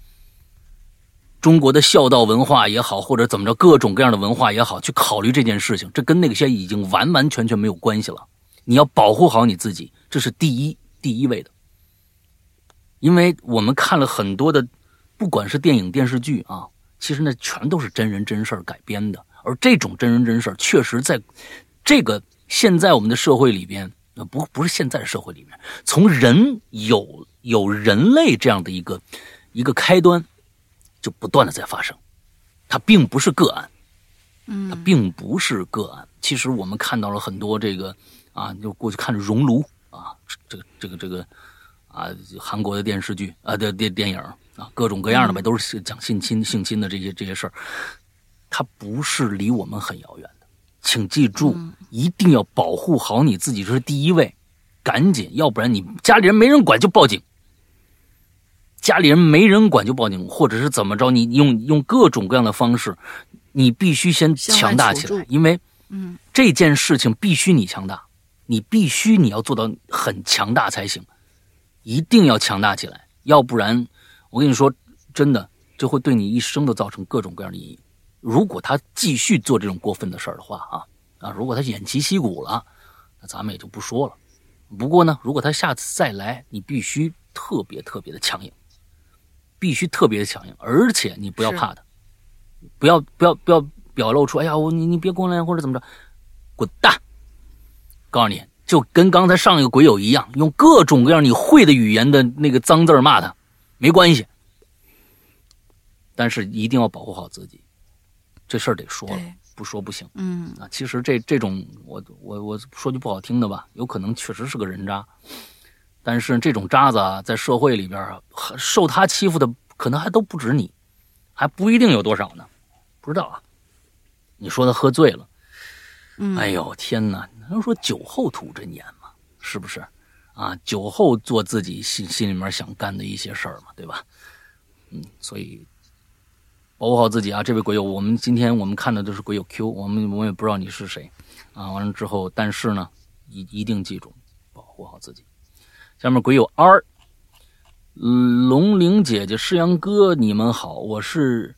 中国的孝道文化也好，或者怎么着各种各样的文化也好，去考虑这件事情，这跟那个些已经完完全全没有关系了。你要保护好你自己，这是第一第一位的。因为我们看了很多的，不管是电影、电视剧啊，其实那全都是真人真事儿改编的。而这种真人真事儿，确实在这个现在我们的社会里边，呃，不不是现在的社会里面，从人有有人类这样的一个一个开端，就不断的在发生，它并不是个案。嗯它并不是个案。其实我们看到了很多这个啊，就过去看《熔炉》啊，这个这个这个啊，韩国的电视剧啊的电电影啊，各种各样的呗，都是讲性侵性侵的这些这些事儿，它不是离我们很遥远的。请记住，一定要保护好你自己，这是第一位。赶紧，要不然你家里人没人管就报警。家里人没人管就报警，或者是怎么着？你用用各种各样的方式，你必须先强大起，来因为嗯这件事情必须你强大，你必须你要做到很强大才行。一定要强大起来，要不然，我跟你说，真的就会对你一生都造成各种各样的阴影。如果他继续做这种过分的事儿的话，啊啊，如果他偃旗息鼓了，那咱们也就不说了。不过呢，如果他下次再来，你必须特别特别的强硬，必须特别的强硬，而且你不要怕他，不要不要不要表露出，哎呀，我你你别过来或者怎么着，滚蛋！告诉你。就跟刚才上一个鬼友一样，用各种各样你会的语言的那个脏字骂他，没关系。但是一定要保护好自己，这事儿得说了，不说不行。嗯啊，其实这这种，我我我说句不好听的吧，有可能确实是个人渣，但是这种渣子啊，在社会里边啊，受他欺负的可能还都不止你，还不一定有多少呢，不知道啊。你说他喝醉了。哎呦天哪！能说酒后吐真言吗？是不是？啊，酒后做自己心心里面想干的一些事儿嘛，对吧？嗯，所以保护好自己啊！这位鬼友，我们今天我们看的都是鬼友 Q，我们我也不知道你是谁啊。完了之后，但是呢，一一定记住保护好自己。下面鬼友 R，龙玲姐姐、世阳哥，你们好，我是。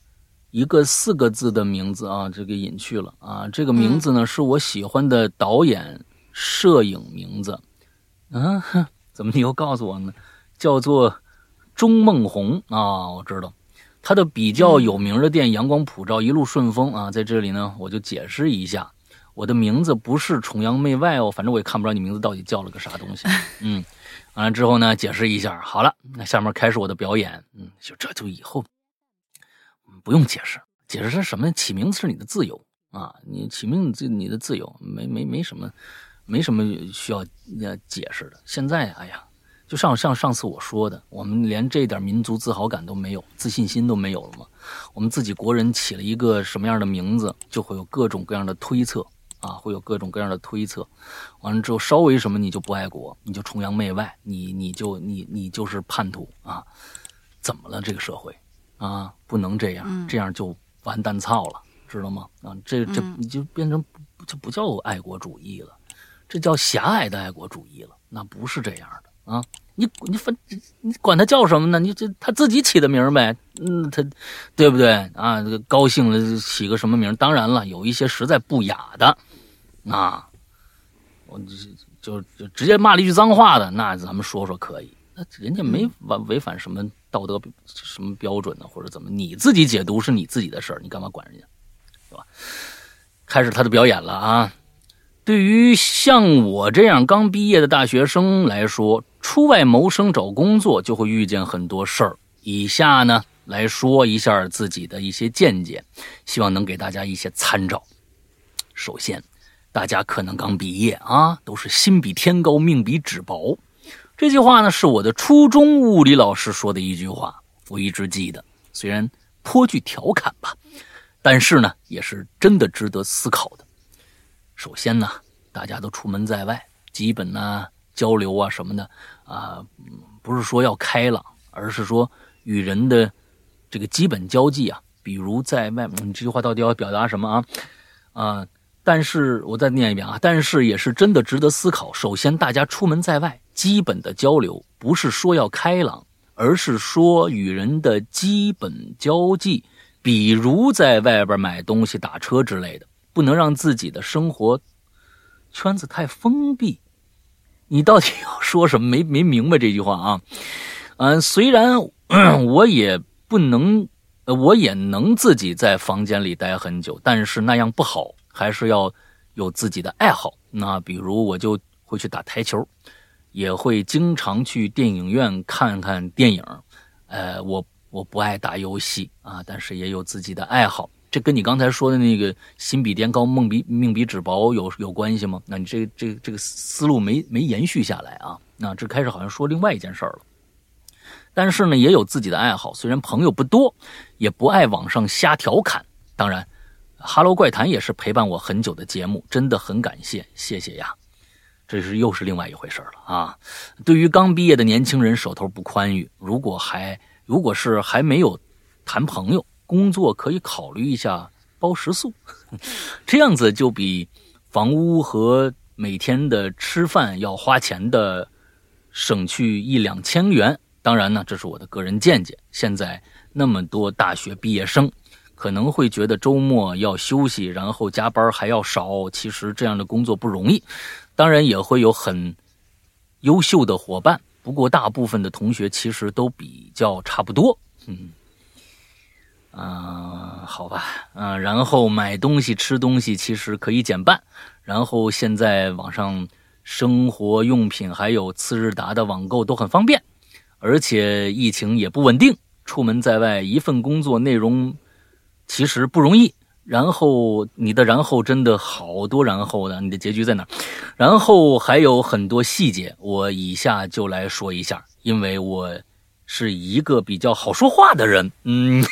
一个四个字的名字啊，这个隐去了啊。这个名字呢，是我喜欢的导演摄影名字。嗯，怎么你又告诉我呢？叫做钟梦红啊，我知道。他的比较有名的电影《阳光普照》《一路顺风》啊，在这里呢，我就解释一下，我的名字不是崇洋媚外哦，反正我也看不着你名字到底叫了个啥东西。嗯，完了之后呢，解释一下。好了，那下面开始我的表演。嗯，就这就以后。不用解释，解释是什么？起名字是你的自由啊，你起名字你的自由，没没没什么，没什么需要要解释的。现在，哎呀，就像像上次我说的，我们连这点民族自豪感都没有，自信心都没有了吗？我们自己国人起了一个什么样的名字，就会有各种各样的推测啊，会有各种各样的推测。完了之后，稍微什么你就不爱国，你就崇洋媚外，你你就你你就是叛徒啊？怎么了？这个社会？啊，不能这样，这样就完蛋操了，知道吗？啊，这这你就变成就不叫爱国主义了，这叫狭隘的爱国主义了，那不是这样的啊！你你反你管他叫什么呢？你这他自己起的名呗，嗯，他对不对啊？这个高兴了起个什么名？当然了，有一些实在不雅的，啊，我就就直接骂了一句脏话的，那咱们说说可以，那人家没违违反什么。道德什么标准呢？或者怎么？你自己解读是你自己的事儿，你干嘛管人家，对吧？开始他的表演了啊！对于像我这样刚毕业的大学生来说，出外谋生找工作就会遇见很多事儿。以下呢来说一下自己的一些见解，希望能给大家一些参照。首先，大家可能刚毕业啊，都是心比天高，命比纸薄。这句话呢，是我的初中物理老师说的一句话，我一直记得。虽然颇具调侃吧，但是呢，也是真的值得思考的。首先呢，大家都出门在外，基本呢交流啊什么的啊，不是说要开朗，而是说与人的这个基本交际啊，比如在外，你这句话到底要表达什么啊？啊，但是我再念一遍啊，但是也是真的值得思考。首先，大家出门在外。基本的交流不是说要开朗，而是说与人的基本交际，比如在外边买东西、打车之类的，不能让自己的生活圈子太封闭。你到底要说什么？没 没明白这句话啊？嗯，虽然我也不能，我也能自己在房间里待很久，但是那样不好，还是要有自己的爱好。那比如我就会去打台球。也会经常去电影院看看电影，呃，我我不爱打游戏啊，但是也有自己的爱好。这跟你刚才说的那个心比天高，梦比命比纸薄有有关系吗？那你这这这个思路没没延续下来啊？那这开始好像说另外一件事儿了。但是呢，也有自己的爱好，虽然朋友不多，也不爱网上瞎调侃。当然，《哈喽怪谈》也是陪伴我很久的节目，真的很感谢，谢谢呀。这是又是另外一回事了啊！对于刚毕业的年轻人，手头不宽裕，如果还如果是还没有谈朋友，工作可以考虑一下包食宿，这样子就比房屋和每天的吃饭要花钱的省去一两千元。当然呢，这是我的个人见解。现在那么多大学毕业生，可能会觉得周末要休息，然后加班还要少。其实这样的工作不容易，当然也会有很优秀的伙伴。不过大部分的同学其实都比较差不多。嗯，啊，好吧，嗯，然后买东西、吃东西其实可以减半。然后现在网上生活用品还有次日达的网购都很方便。而且疫情也不稳定，出门在外，一份工作内容其实不容易。然后你的然后真的好多然后呢，你的结局在哪？然后还有很多细节，我以下就来说一下，因为我是一个比较好说话的人，嗯。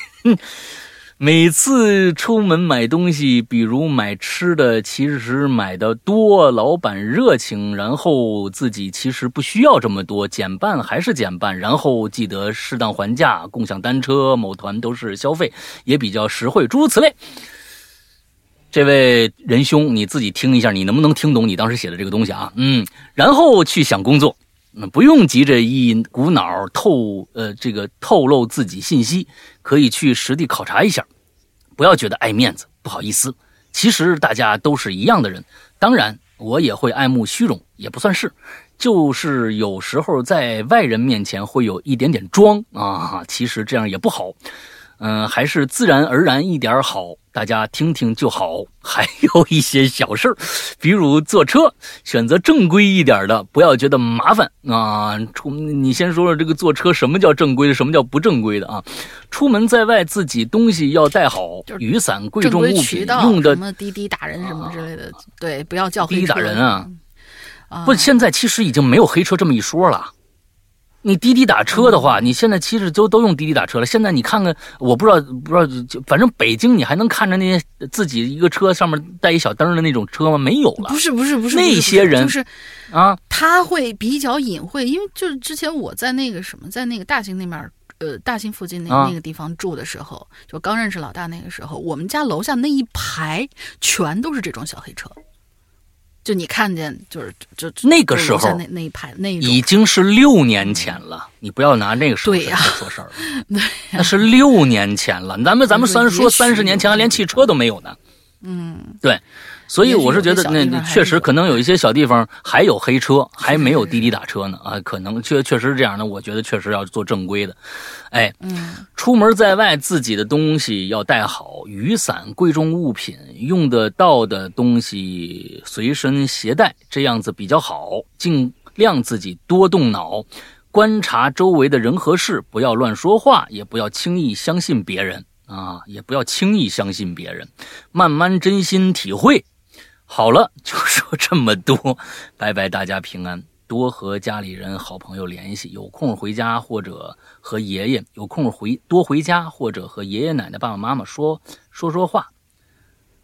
每次出门买东西，比如买吃的，其实买的多，老板热情，然后自己其实不需要这么多，减半还是减半，然后记得适当还价，共享单车，某团都是消费，也比较实惠，诸如此类。这位仁兄，你自己听一下，你能不能听懂你当时写的这个东西啊？嗯，然后去想工作，不用急着一股脑透呃这个透露自己信息。可以去实地考察一下，不要觉得爱面子不好意思。其实大家都是一样的人，当然我也会爱慕虚荣，也不算是，就是有时候在外人面前会有一点点装啊。其实这样也不好。嗯，还是自然而然一点好，大家听听就好。还有一些小事儿，比如坐车，选择正规一点的，不要觉得麻烦啊。出你先说说这个坐车什么叫正规的，什么叫不正规的啊？出门在外，自己东西要带好，雨伞、贵重物品用的什么滴滴打人什么之类的，对，不要叫滴滴打人啊。不，现在其实已经没有黑车这么一说了。你滴滴打车的话，你现在其实都都用滴滴打车了。现在你看看，我不知道不知道，就反正北京你还能看着那些自己一个车上面带一小灯的那种车吗？没有了。不是不是不是，那些人就是啊，他会比较隐晦，因为就是之前我在那个什么，在那个大兴那面，呃，大兴附近那那个地方住的时候，就刚认识老大那个时候，我们家楼下那一排全都是这种小黑车。就你看见，就是就那个时候那那一排那已经是六年前了，你不要拿那个时候说事儿，对，那是六年前了。咱们咱们虽然说三十年前还连汽车都没有呢，嗯，对。所以我是觉得，那确实可能有一些小地方还有黑车，还没有滴滴打车呢啊，可能确确实是这样的。我觉得确实要做正规的，哎，嗯，出门在外自己的东西要带好，雨伞、贵重物品、用得到的东西随身携带，这样子比较好。尽量自己多动脑，观察周围的人和事，不要乱说话，也不要轻易相信别人啊，也不要轻易相信别人，慢慢真心体会。好了，就说这么多，拜拜，大家平安，多和家里人、好朋友联系，有空回家或者和爷爷有空回多回家或者和爷爷奶奶、爸爸妈妈说说说话。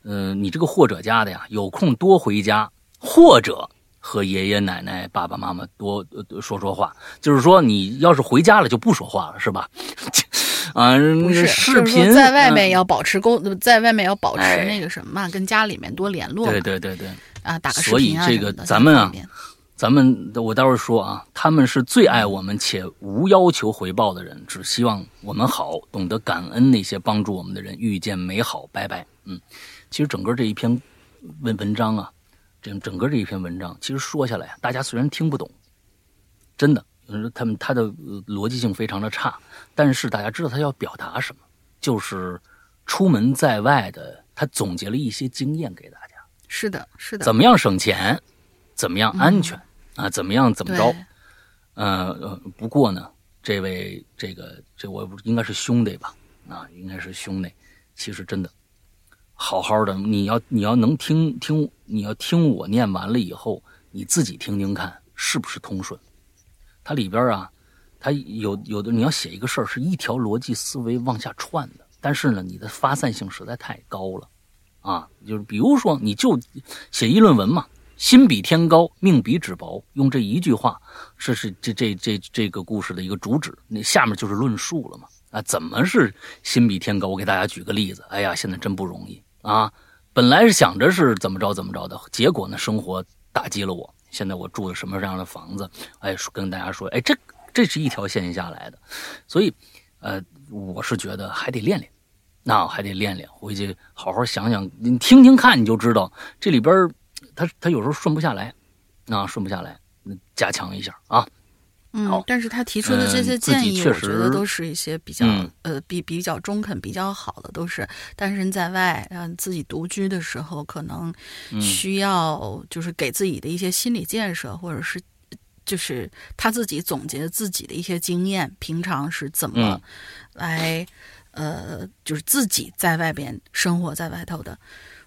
嗯，你这个或者加的呀，有空多回家或者和爷爷奶奶、爸爸妈妈多说说话，就是说你要是回家了就不说话了，是吧？啊，不是视频在外面要保持沟，在外面要保持那个什么，跟家里面多联络。对对对对，啊，打个视频啊所以这个咱们啊，咱们我待会儿说啊，他们是最爱我们且无要求回报的人，只希望我们好，懂得感恩那些帮助我们的人，遇见美好。拜拜。嗯，其实整个这一篇文文章啊，整整个这一篇文章，其实说下来，大家虽然听不懂，真的。他们他的逻辑性非常的差，但是大家知道他要表达什么，就是出门在外的，他总结了一些经验给大家。是的，是的。怎么样省钱？怎么样安全？啊，怎么样怎么着？呃，不过呢，这位这个这我应该是兄弟吧？啊，应该是兄弟。其实真的，好好的，你要你要能听听，你要听我念完了以后，你自己听听看是不是通顺。它里边啊，它有有的你要写一个事儿，是一条逻辑思维往下串的，但是呢，你的发散性实在太高了，啊，就是比如说，你就写议论文嘛，心比天高，命比纸薄，用这一句话，这是这这这这个故事的一个主旨，那下面就是论述了嘛，啊，怎么是心比天高？我给大家举个例子，哎呀，现在真不容易啊，本来是想着是怎么着怎么着的，结果呢，生活打击了我。现在我住的什么样的房子，哎，跟大家说，哎，这这是一条线下来的，所以，呃，我是觉得还得练练，那还得练练，回去好好想想，你听听看，你就知道这里边他他有时候顺不下来，那，顺不下来，加强一下啊。嗯，但是他提出的这些建议，我觉得都是一些比较呃比比较中肯、比较好的，都是单身在外，嗯，自己独居的时候，可能需要就是给自己的一些心理建设，或者是就是他自己总结自己的一些经验，平常是怎么来呃，就是自己在外边生活在外头的。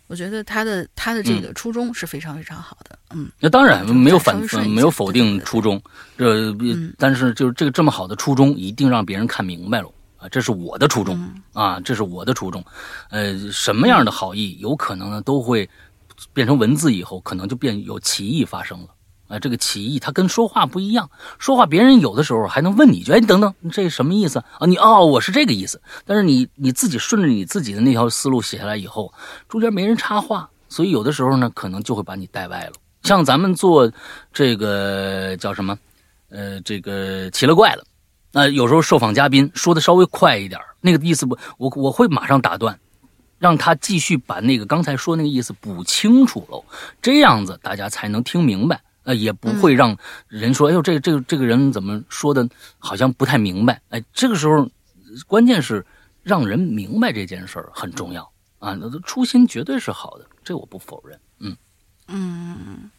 我觉得他的他的这个初衷是非常非常好的，嗯，那当然没有反没有否定初衷，这但是就是这个这么好的初衷，一定让别人看明白了啊，这是我的初衷啊，这是我的初衷，呃，什么样的好意有可能呢，都会变成文字以后，可能就变有歧义发生了。这个歧义它跟说话不一样，说话别人有的时候还能问你一句，哎，你等等，这什么意思啊？你哦，我是这个意思。但是你你自己顺着你自己的那条思路写下来以后，中间没人插话，所以有的时候呢，可能就会把你带歪了。像咱们做这个叫什么，呃，这个奇了怪了，那有时候受访嘉宾说的稍微快一点，那个意思不，我我会马上打断，让他继续把那个刚才说那个意思补清楚喽，这样子大家才能听明白。呃，也不会让人说，哎呦，这这个这个人怎么说的，好像不太明白。哎，这个时候，关键是让人明白这件事儿很重要啊。那初心绝对是好的，这我不否认。嗯嗯，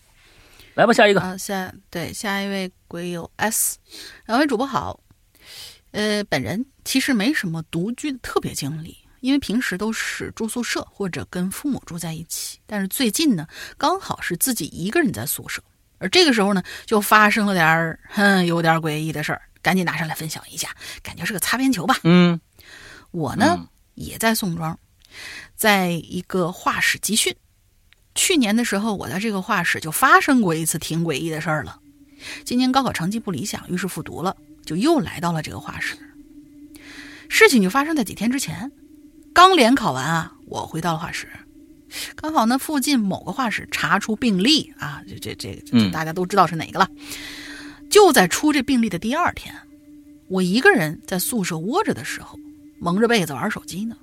来吧，下一个。啊，下对下一位鬼友 S，两位主播好。呃，本人其实没什么独居的特别经历，因为平时都是住宿舍或者跟父母住在一起。但是最近呢，刚好是自己一个人在宿舍。而这个时候呢，就发生了点儿哼有点诡异的事儿，赶紧拿上来分享一下，感觉是个擦边球吧。嗯，我呢也在宋庄，在一个画室集训。去年的时候，我在这个画室就发生过一次挺诡异的事儿了。今年高考成绩不理想，于是复读了，就又来到了这个画室。事情就发生在几天之前，刚联考完啊，我回到了画室。刚好那附近某个画室查出病例啊，这这这大家都知道是哪个了。就在出这病例的第二天，我一个人在宿舍窝着的时候，蒙着被子玩手机呢。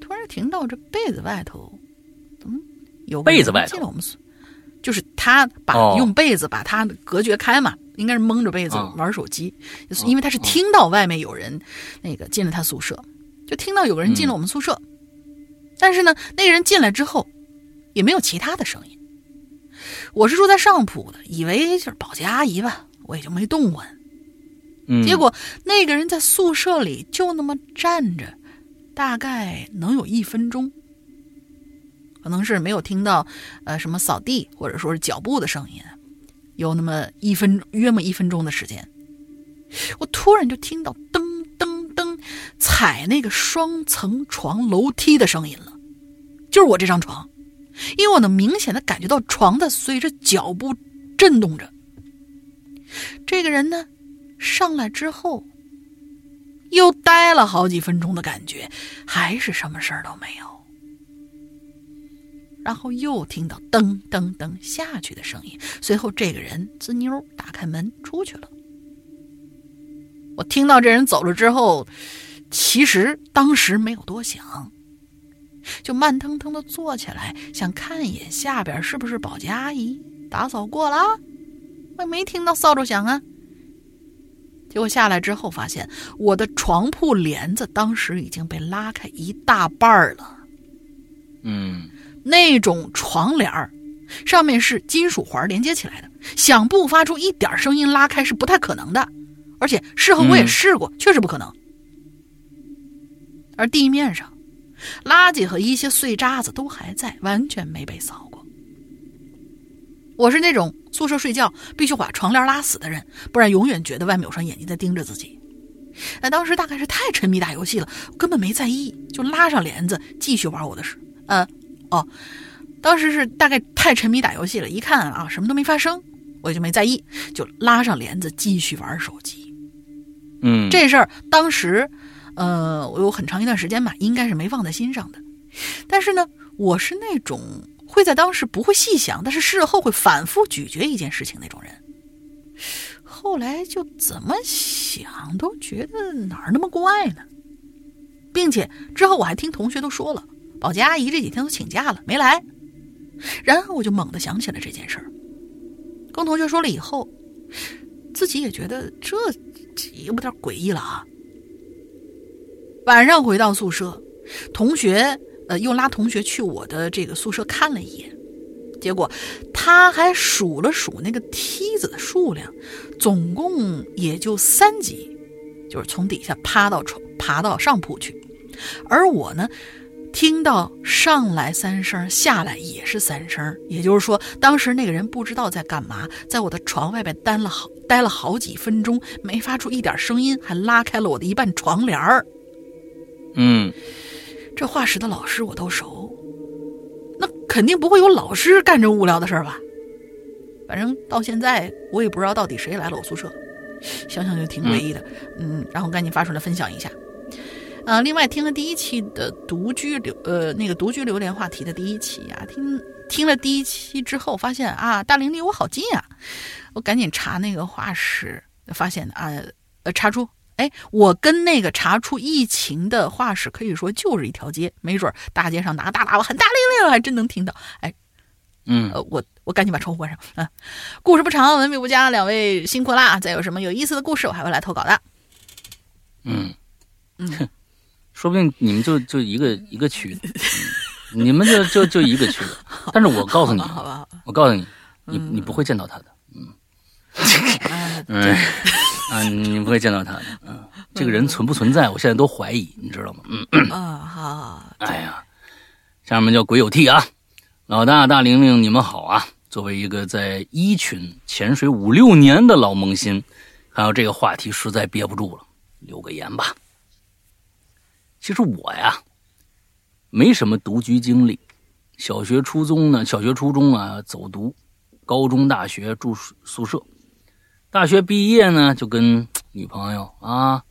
突然听到这被子外头怎么有被子外头进了我们宿，就是他把用被子把他隔绝开嘛，应该是蒙着被子玩手机，因为他是听到外面有人那个进了他宿舍，就听到有个人进了我们宿舍。但是呢，那个人进来之后，也没有其他的声音。我是住在上铺的，以为就是保洁阿姨吧，我也就没动过。嗯，结果那个人在宿舍里就那么站着，大概能有一分钟。可能是没有听到呃什么扫地或者说是脚步的声音，有那么一分约么一分钟的时间，我突然就听到噔。踩那个双层床楼梯的声音了，就是我这张床，因为我能明显的感觉到床在随着脚步震动着。这个人呢，上来之后，又待了好几分钟的感觉，还是什么事儿都没有。然后又听到噔噔噔下去的声音，随后这个人滋妞打开门出去了。我听到这人走了之后。其实当时没有多想，就慢腾腾的坐起来，想看一眼下边是不是保洁阿姨打扫过了。我没听到扫帚响啊。结果下来之后，发现我的床铺帘子当时已经被拉开一大半了。嗯，那种床帘儿上面是金属环连接起来的，想不发出一点声音拉开是不太可能的。而且事后我也试过，确实不可能。而地面上，垃圾和一些碎渣子都还在，完全没被扫过。我是那种宿舍睡觉必须把床帘拉死的人，不然永远觉得外面有双眼睛在盯着自己。那当时大概是太沉迷打游戏了，根本没在意，就拉上帘子继续玩我的事。呃，哦，当时是大概太沉迷打游戏了，一看啊什么都没发生，我就没在意，就拉上帘子继续玩手机。嗯，这事儿当时。呃，我有很长一段时间吧，应该是没放在心上的。但是呢，我是那种会在当时不会细想，但是事后会反复咀嚼一件事情那种人。后来就怎么想都觉得哪儿那么怪呢，并且之后我还听同学都说了，保洁阿姨这几天都请假了没来。然后我就猛地想起了这件事儿，跟同学说了以后，自己也觉得这有点诡异了啊。晚上回到宿舍，同学呃又拉同学去我的这个宿舍看了一眼。结果，他还数了数那个梯子的数量，总共也就三级，就是从底下爬到床，爬到上铺去。而我呢，听到上来三声，下来也是三声，也就是说，当时那个人不知道在干嘛，在我的床外边待了好待了好几分钟，没发出一点声音，还拉开了我的一半床帘儿。嗯，这画室的老师我都熟。那肯定不会有老师干这无聊的事儿吧？反正到现在我也不知道到底谁来了我宿舍，想想就挺诡异的。嗯，然后赶紧发出来分享一下。呃，另外听了第一期的独居流呃那个独居榴莲话题的第一期啊，听听了第一期之后，发现啊大玲离我好近啊，我赶紧查那个画室，发现啊呃查出。哎，我跟那个查出疫情的画室可以说就是一条街，没准大街上拿个大喇叭喊“大铃铃”，还真能听到。哎，嗯，呃，我我赶紧把窗户关上。嗯，故事不长，文笔不佳，两位辛苦啦！再有什么有意思的故事，我还会来投稿的。嗯嗯，说不定你们就就一个一个区，你们就就就一个区。但是我告诉你，好吧，我告诉你，你你不会见到他的。嗯 嗯。啊，你不会见到他的，嗯，这个人存不存在，我现在都怀疑，你知道吗？嗯，啊，好，哎呀，下面叫鬼有替啊，老大大玲玲，你们好啊！作为一个在一群潜水五六年的老萌新，看到这个话题实在憋不住了，留个言吧。其实我呀，没什么独居经历，小学、初中呢，小学、初中啊走读，高中、大学住宿舍。大学毕业呢，就跟女朋友啊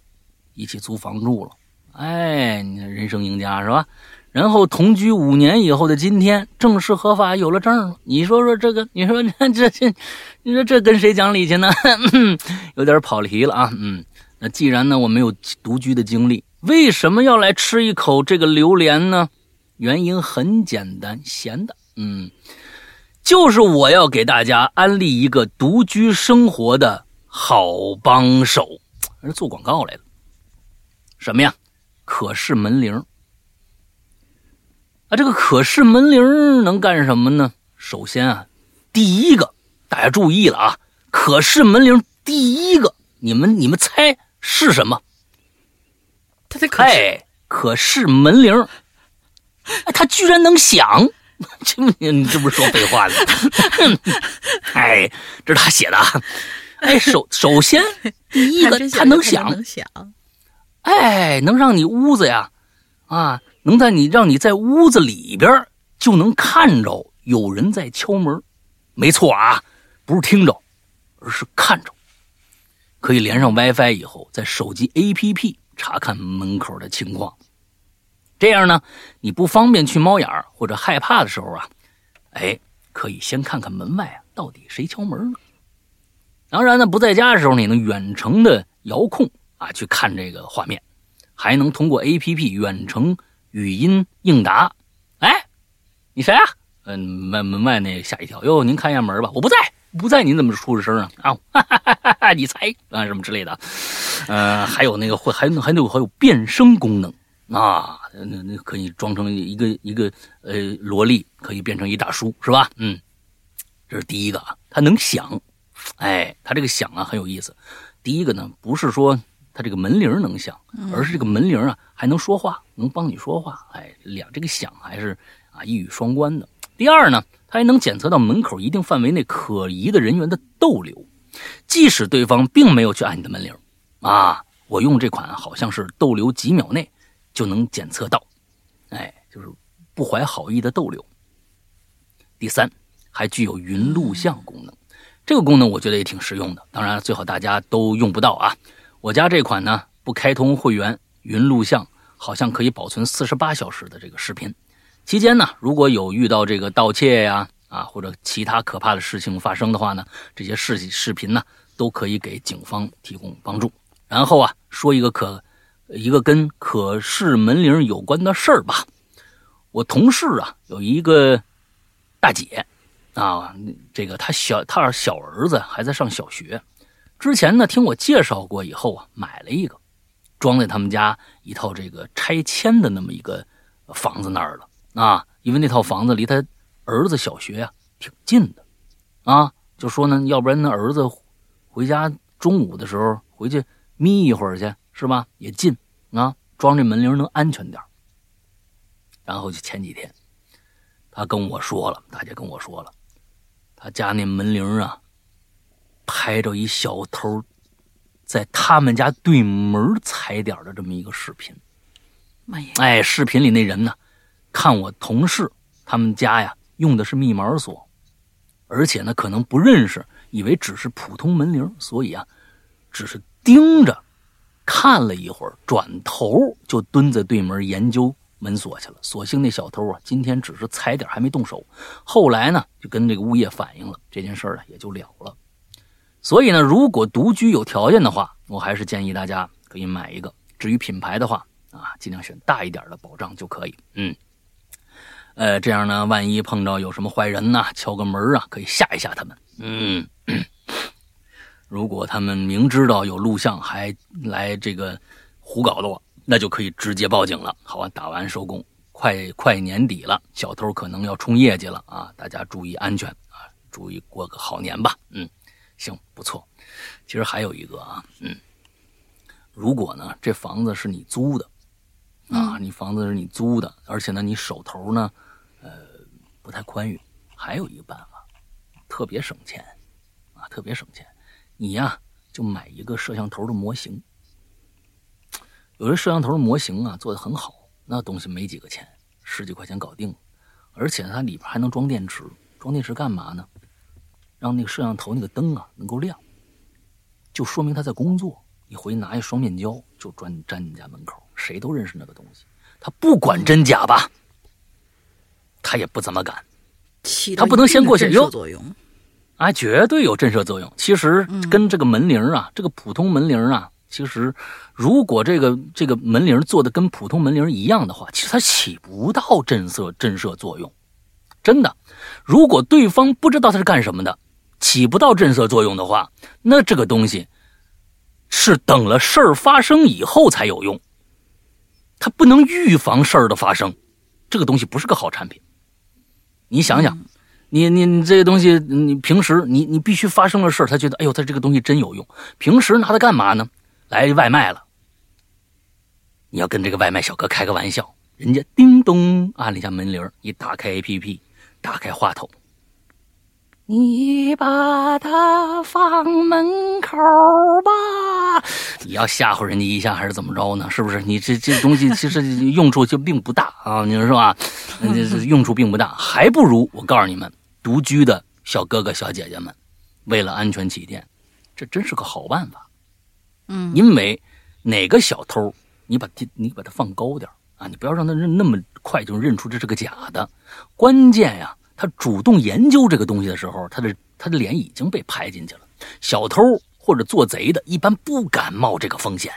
一起租房住了。哎，你人生赢家是吧？然后同居五年以后的今天，正式合法有了证了。你说说这个，你说 这这这，你说这跟谁讲理去呢？有点跑题了啊。嗯，那既然呢我没有独居的经历，为什么要来吃一口这个榴莲呢？原因很简单，咸的。嗯。就是我要给大家安利一个独居生活的好帮手，是做广告来了。什么呀？可视门铃。啊，这个可视门铃能干什么呢？首先啊，第一个大家注意了啊，可视门铃第一个，你们你们猜是什么？它的可视可视门铃，哎，它居然能响。这不你这不是说废话呢？哎，这是他写的。哎，首首先第一个，他能想。哎，能让你屋子呀，啊，能在你让你在屋子里边就能看着有人在敲门。没错啊，不是听着，而是看着。可以连上 WiFi 以后，在手机 APP 查看门口的情况。这样呢，你不方便去猫眼儿或者害怕的时候啊，哎，可以先看看门外啊，到底谁敲门呢？当然呢，不在家的时候，你能远程的遥控啊去看这个画面，还能通过 A P P 远程语音应答。哎，你谁啊？嗯，门门外那吓一跳，哟，您看一下门吧，我不在，不在，您怎么出这声啊？啊，哈哈哈哈你猜啊，什么之类的？呃，还有那个会还能还能有还有变声功能。啊，那那可以装成一个一个呃萝莉，可以变成一大叔，是吧？嗯，这是第一个啊，它能响，哎，它这个响啊很有意思。第一个呢，不是说它这个门铃能响，而是这个门铃啊还能说话，能帮你说话，哎，两这个响还是啊一语双关的。第二呢，它还能检测到门口一定范围内可疑的人员的逗留，即使对方并没有去按你的门铃，啊，我用这款好像是逗留几秒内。就能检测到，哎，就是不怀好意的逗留。第三，还具有云录像功能，这个功能我觉得也挺实用的。当然，最好大家都用不到啊。我家这款呢，不开通会员云录像，好像可以保存四十八小时的这个视频，期间呢，如果有遇到这个盗窃呀啊或者其他可怕的事情发生的话呢，这些视视频呢都可以给警方提供帮助。然后啊，说一个可一个跟可视门铃有关的事儿吧。我同事啊有一个大姐啊，这个她小她小儿子还在上小学，之前呢听我介绍过以后啊，买了一个装在他们家一套这个拆迁的那么一个房子那儿了。啊，因为那套房子离他儿子小学呀挺近的，啊，就说呢，要不然那儿子回家中午的时候回去眯一会儿去，是吧？也近啊，装这门铃能安全点然后就前几天，他跟我说了，大姐跟我说了，他家那门铃啊，拍着一小偷在他们家对门踩点的这么一个视频。妈呀！哎，视频里那人呢？看我同事他们家呀，用的是密码锁，而且呢，可能不认识，以为只是普通门铃，所以啊，只是盯着看了一会儿，转头就蹲在对门研究门锁去了。所幸那小偷啊，今天只是踩点，还没动手。后来呢，就跟这个物业反映了这件事儿，也就了了。所以呢，如果独居有条件的话，我还是建议大家可以买一个。至于品牌的话啊，尽量选大一点的保障就可以。嗯。呃，这样呢，万一碰着有什么坏人呢，敲个门啊，可以吓一吓他们。嗯，如果他们明知道有录像还来这个胡搞的我，那就可以直接报警了。好吧，打完收工，快快年底了，小偷可能要冲业绩了啊！大家注意安全啊，注意过个好年吧。嗯，行，不错。其实还有一个啊，嗯，如果呢，这房子是你租的啊，你房子是你租的，而且呢，你手头呢呃。不太宽裕，还有一个办法，特别省钱，啊，特别省钱。你呀，就买一个摄像头的模型。有的摄像头的模型啊，做的很好，那东西没几个钱，十几块钱搞定了。而且它里边还能装电池，装电池干嘛呢？让那个摄像头那个灯啊能够亮，就说明他在工作。你回去拿一双面胶，就专粘你家门口，谁都认识那个东西。他不管真假吧。他也不怎么敢，他不能先过去哟。啊，绝对有震慑作用。其实跟这个门铃啊，这个普通门铃啊，其实如果这个这个门铃做的跟普通门铃一样的话，其实它起不到震慑震慑作用。真的，如果对方不知道他是干什么的，起不到震慑作用的话，那这个东西是等了事儿发生以后才有用。它不能预防事儿的发生，这个东西不是个好产品。你想想，你你你这个东西，你平时你你必须发生了事儿他觉得哎呦，他这个东西真有用。平时拿它干嘛呢？来外卖了，你要跟这个外卖小哥开个玩笑，人家叮咚按了一下门铃，一打开 APP，打开话筒。你把它放门口吧，你要吓唬人家一下还是怎么着呢？是不是？你这这东西其实用处就并不大啊，你说是吧？这用处并不大，还不如我告诉你们，独居的小哥哥小姐姐们，为了安全起见，这真是个好办法。嗯，因为哪个小偷，你把你把它放高点啊，你不要让他认那么快就认出这是个假的，关键呀。他主动研究这个东西的时候，他的他的脸已经被拍进去了。小偷或者做贼的，一般不敢冒这个风险。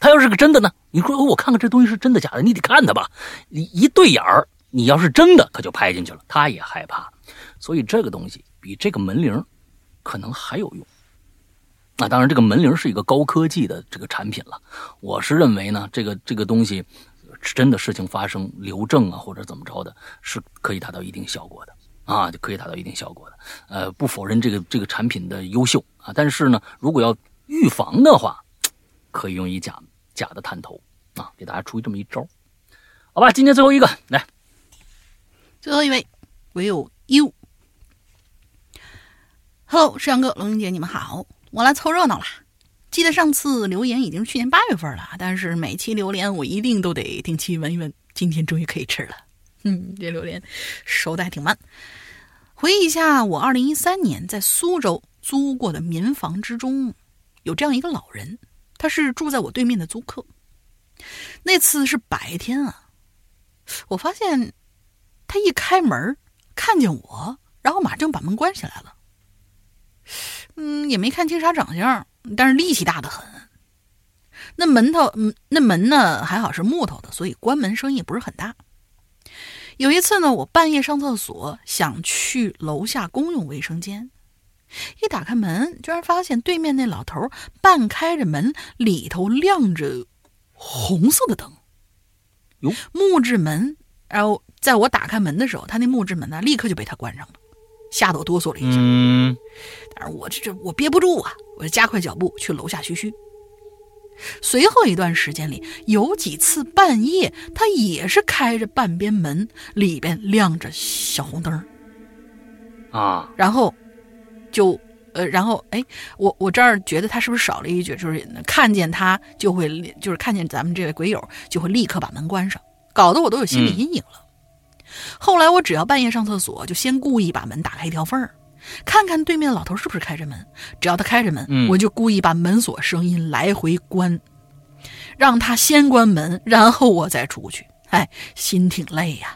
他要是个真的呢？你说我看看这东西是真的假的？你得看他吧。你一对眼儿，你要是真的，可就拍进去了。他也害怕，所以这个东西比这个门铃可能还有用。那当然，这个门铃是一个高科技的这个产品了。我是认为呢，这个这个东西。真的事情发生，留证啊，或者怎么着的，是可以达到一定效果的啊，就可以达到一定效果的。呃，不否认这个这个产品的优秀啊，但是呢，如果要预防的话，可以用一假假的探头啊，给大家出这么一招，好吧？今天最后一个来，最后一位唯有 you。Hello，石阳哥、龙英姐，你们好，我来凑热闹了。记得上次留言已经是去年八月份了，但是每期榴莲我一定都得定期闻一闻。今天终于可以吃了，嗯，这榴莲熟的还挺慢。回忆一下，我二零一三年在苏州租过的民房之中，有这样一个老人，他是住在我对面的租客。那次是白天啊，我发现他一开门看见我，然后马上把门关起来了。嗯，也没看清啥长相，但是力气大的很。那门头，嗯，那门呢还好是木头的，所以关门声音也不是很大。有一次呢，我半夜上厕所，想去楼下公用卫生间，一打开门，居然发现对面那老头半开着门，里头亮着红色的灯。哟，木质门，然后在我打开门的时候，他那木质门呢，立刻就被他关上了，吓得我哆嗦了一下。嗯，但是我这这我憋不住啊，我就加快脚步去楼下嘘嘘。随后一段时间里，有几次半夜，他也是开着半边门，里边亮着小红灯啊，然后就呃，然后哎，我我这儿觉得他是不是少了一句，就是看见他就会，就是看见咱们这位鬼友就会立刻把门关上，搞得我都有心理阴影了。后来我只要半夜上厕所，就先故意把门打开一条缝儿。看看对面的老头是不是开着门，只要他开着门，我就故意把门锁声音来回关，让他先关门，然后我再出去。哎，心挺累呀。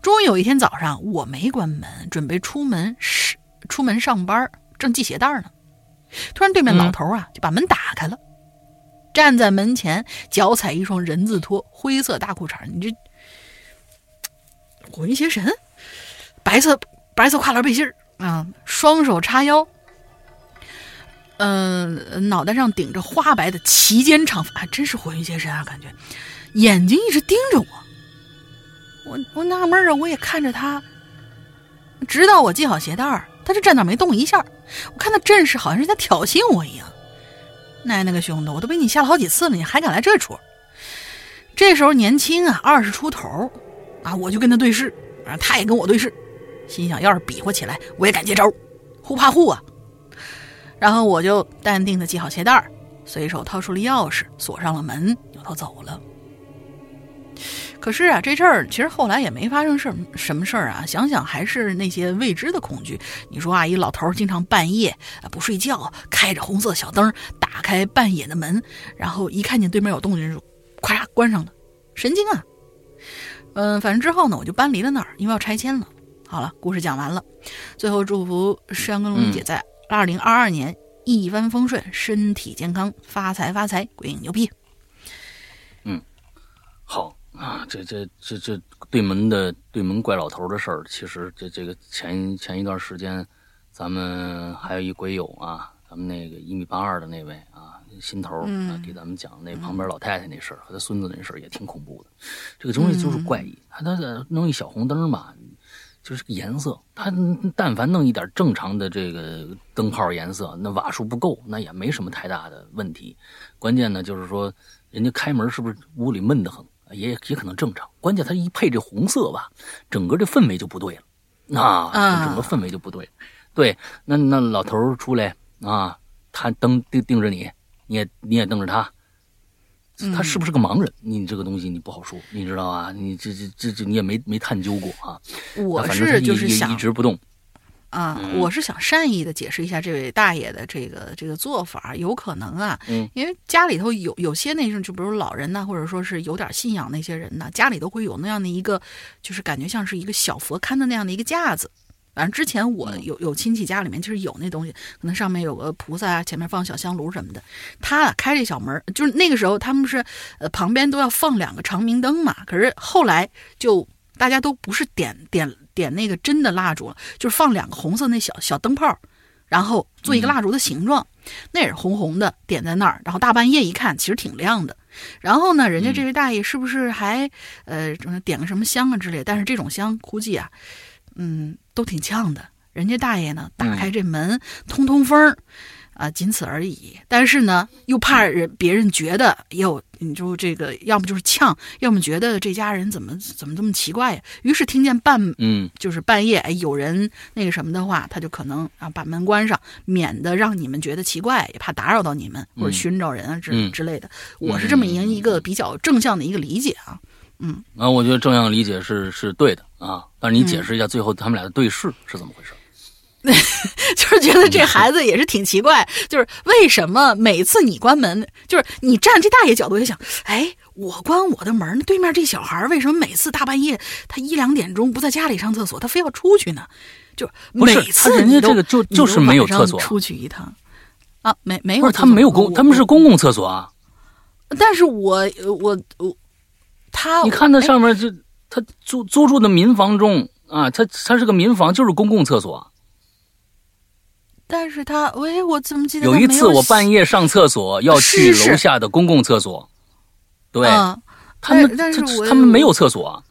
终于有一天早上，我没关门，准备出门是出门上班，正系鞋带呢，突然对面老头啊就把门打开了，站在门前，脚踩一双人字拖，灰色大裤衩，你这火云邪神，白色白色跨栏背心儿。啊，双手叉腰，嗯，脑袋上顶着花白的齐肩长发，还真是火云邪神啊！感觉眼睛一直盯着我，我我纳闷啊，我也看着他，直到我系好鞋带儿，他就站那没动一下。我看他阵势，好像是在挑衅我一样。奶奶个熊的，我都被你吓了好几次了，你还敢来这出？这时候年轻啊，二十出头啊，我就跟他对视，啊，他也跟我对视。心想，要是比划起来，我也敢接招，互怕互啊。然后我就淡定的系好鞋带儿，随手掏出了钥匙，锁上了门，扭头走了。可是啊，这事儿其实后来也没发生事什么事儿啊。想想还是那些未知的恐惧。你说啊，一老头经常半夜不睡觉，开着红色小灯，打开半夜的门，然后一看见对面有动静就咵嚓关上了，神经啊。嗯，反正之后呢，我就搬离了那儿，因为要拆迁了。好了，故事讲完了。最后祝福山跟龙姐在二零二二年一帆风顺，身体健康，发财发财，鬼影牛逼。嗯，好啊，这这这这对门的对门怪老头的事儿，其实这这个前前一段时间，咱们还有一鬼友啊，咱们那个一米八二的那位啊，心头啊，给咱们讲那旁边老太太那事儿和他孙子那事儿也挺恐怖的。这个东西就是怪异，他他弄一小红灯嘛。就是个颜色，他但凡弄一点正常的这个灯泡颜色，那瓦数不够，那也没什么太大的问题。关键呢，就是说人家开门是不是屋里闷得很，也也可能正常。关键他一配这红色吧，整个这氛围就不对了，那整个氛围就不对。对，那那老头出来啊，他灯盯盯着你，你也你也瞪着他。他是不是个盲人？你这个东西你不好说，你知道啊？你这这这这你也没没探究过啊。我是就是想一直不动啊，我是想善意的解释一下这位大爷的这个这个做法，有可能啊，因为家里头有有些那种，就比如老人呐，或者说是有点信仰那些人呢，家里都会有那样的一个，就是感觉像是一个小佛龛的那样的一个架子。反正之前我有有亲戚家里面就是有那东西，可能上面有个菩萨啊，前面放小香炉什么的。他开这小门，就是那个时候他们是呃旁边都要放两个长明灯嘛。可是后来就大家都不是点点点那个真的蜡烛了，就是放两个红色那小小灯泡，然后做一个蜡烛的形状，那也是红红的点在那儿。然后大半夜一看，其实挺亮的。然后呢，人家这位大爷是不是还呃点个什么香啊之类？但是这种香估计啊。嗯，都挺呛的。人家大爷呢，打开这门通通风儿，啊，仅此而已。但是呢，又怕人别人觉得哟，你就这个，要么就是呛，要么觉得这家人怎么怎么这么奇怪呀？于是听见半嗯，就是半夜哎有人那个什么的话，他就可能啊把门关上，免得让你们觉得奇怪，也怕打扰到你们或者寻找人啊之之类的。我是这么一一个比较正向的一个理解啊。嗯，啊，我觉得这样理解是是对的啊，但是你解释一下最后他们俩的对视是怎么回事？就是觉得这孩子也是挺奇怪，就是为什么每次你关门，就是你站这大爷角度也想，哎，我关我的门，对面这小孩为什么每次大半夜他一两点钟不在家里上厕所，他非要出去呢？就每次人家这个就就是没有厕所出去一趟啊，没没有，不是他们没有公，他们是公共厕所啊。但是我我我他，你看他上面就他租租住的民房中啊，他他是个民房，就是公共厕所。但是他喂，我怎么记得有一次我半夜上厕所要去楼下的公共厕所，对，他们但是他们没有厕所，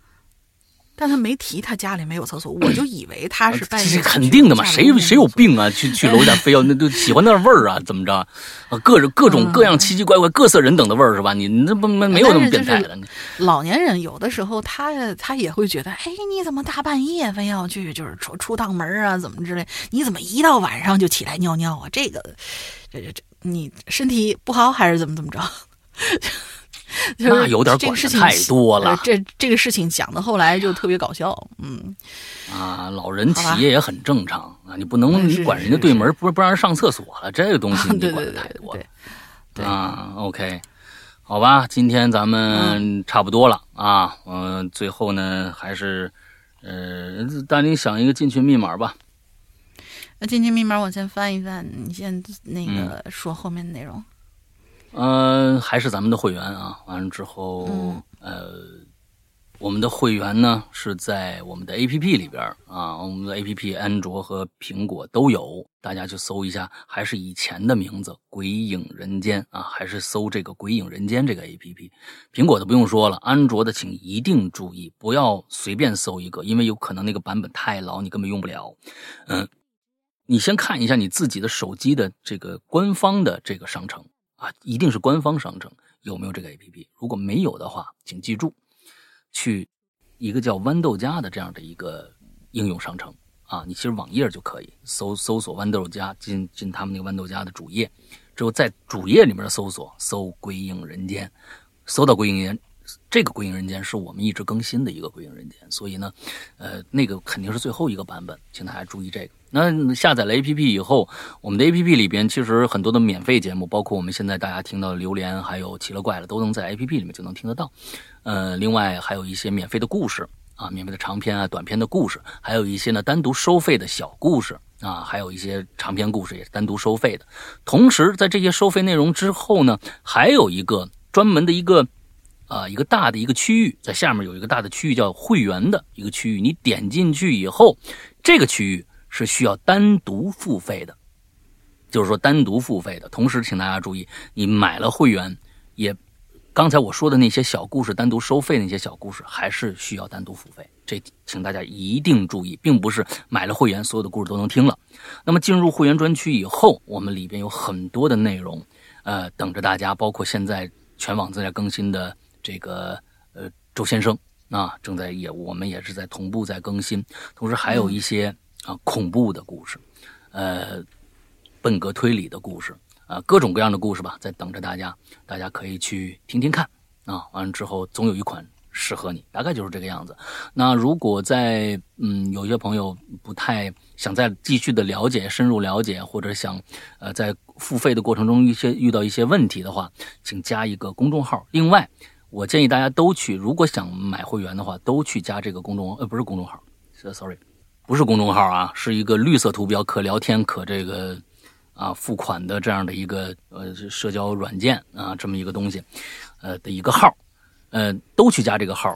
但他没提他家里没有厕所，我就以为他是半夜肯定的嘛，谁谁有病啊？去去楼下非要那就喜欢那味儿啊？怎么着啊？各种各种各样奇奇怪怪、各色人等的味儿是吧？你那不没没有那么变态的。老年人有的时候他他也会觉得，哎，你怎么大半夜非要去就是出出趟门啊？怎么之类？你怎么一到晚上就起来尿尿啊？这个这这这，你身体不好还是怎么怎么着？那有点管的太多了。这这个事情讲的后来就特别搞笑，嗯啊，老人起夜也很正常啊，你不能你管人家对门不不让人上厕所了，这个东西 你管的太多了啊。OK，好吧，今天咱们差不多了啊，嗯，最后呢还是呃，大林想一个进群密码吧。那进群密码我先翻一翻，你先那个说后面的内容。嗯，还是咱们的会员啊。完了之后，呃，我们的会员呢是在我们的 A P P 里边啊，我们的 A P P 安卓和苹果都有，大家去搜一下，还是以前的名字《鬼影人间》啊，还是搜这个《鬼影人间》这个 A P P。苹果的不用说了，安卓的请一定注意，不要随便搜一个，因为有可能那个版本太老，你根本用不了。嗯，你先看一下你自己的手机的这个官方的这个商城。啊，一定是官方商城有没有这个 APP？如果没有的话，请记住，去一个叫豌豆荚的这样的一个应用商城啊，你其实网页就可以搜搜索豌豆荚，进进他们那个豌豆荚的主页，之后在主页里面搜索搜“归影人间”，搜到“归影人”，这个“归影人间”是我们一直更新的一个“归影人间”，所以呢，呃，那个肯定是最后一个版本，请大家注意这个。那下载了 A P P 以后，我们的 A P P 里边其实很多的免费节目，包括我们现在大家听到的《榴莲》还有《奇了怪了》，都能在 A P P 里面就能听得到。呃，另外还有一些免费的故事啊，免费的长篇啊、短篇的故事，还有一些呢单独收费的小故事啊，还有一些长篇故事也是单独收费的。同时，在这些收费内容之后呢，还有一个专门的一个啊一个大的一个区域，在下面有一个大的区域叫会员的一个区域，你点进去以后，这个区域。是需要单独付费的，就是说单独付费的。同时，请大家注意，你买了会员，也刚才我说的那些小故事单独收费那些小故事，还是需要单独付费。这请大家一定注意，并不是买了会员所有的故事都能听了。那么进入会员专区以后，我们里边有很多的内容，呃，等着大家。包括现在全网正在更新的这个呃周先生啊，正在也我们也是在同步在更新，同时还有一些。啊，恐怖的故事，呃，笨格推理的故事，啊，各种各样的故事吧，在等着大家，大家可以去听听看啊。完了之后，总有一款适合你，大概就是这个样子。那如果在嗯，有些朋友不太想再继续的了解、深入了解，或者想呃在付费的过程中一些遇到一些问题的话，请加一个公众号。另外，我建议大家都去，如果想买会员的话，都去加这个公众呃，不是公众号，sorry。不是公众号啊，是一个绿色图标、可聊天、可这个啊付款的这样的一个呃社交软件啊，这么一个东西，呃的一个号，呃都去加这个号，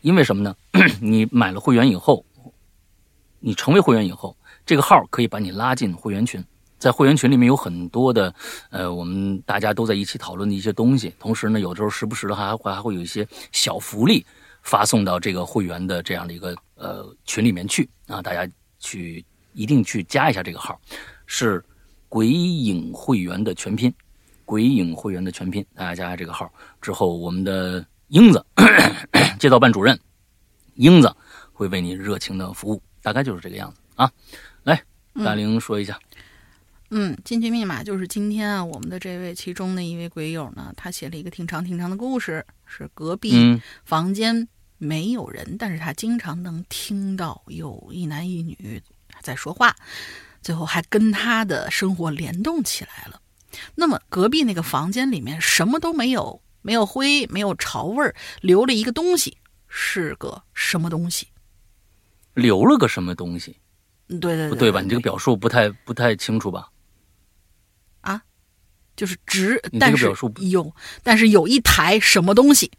因为什么呢？你买了会员以后，你成为会员以后，这个号可以把你拉进会员群，在会员群里面有很多的呃我们大家都在一起讨论的一些东西，同时呢，有时候时不时的还会还会有一些小福利。发送到这个会员的这样的一个呃群里面去啊，大家去一定去加一下这个号，是鬼影会员的全拼，鬼影会员的全拼，大家加下这个号之后，我们的英子 街道办主任英子会为你热情的服务，大概就是这个样子啊。来，大玲说一下。进去密码就是今天啊，我们的这位其中的一位鬼友呢，他写了一个挺长挺长的故事，是隔壁房间没有人，但是他经常能听到有一男一女在说话，最后还跟他的生活联动起来了。那么隔壁那个房间里面什么都没有，没有灰，没有潮味儿，留了一个东西，是个什么东西？留了个什么东西？对对不对吧？你这个表述不太不太清楚吧？啊，就是直，但是有，但是有一台什么东西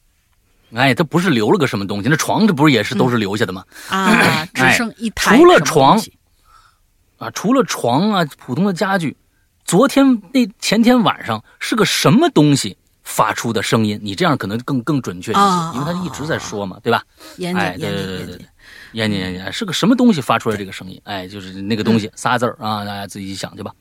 哎，它不是留了个什么东西，那床这不是也是都是留下的吗？啊？只哎剩一台除了床啊，除了床啊，普通的家具，昨天那前天晚上是个什么东西发出的声音？你这样可能更更准确一些，啊因为他一直在说嘛，对吧？严谨哎，对严谨对对对对严谨，，严谨严谨，是个什么东西发出来这个声音？哎，就是那个东西，仨字儿啊，大家自己想去吧。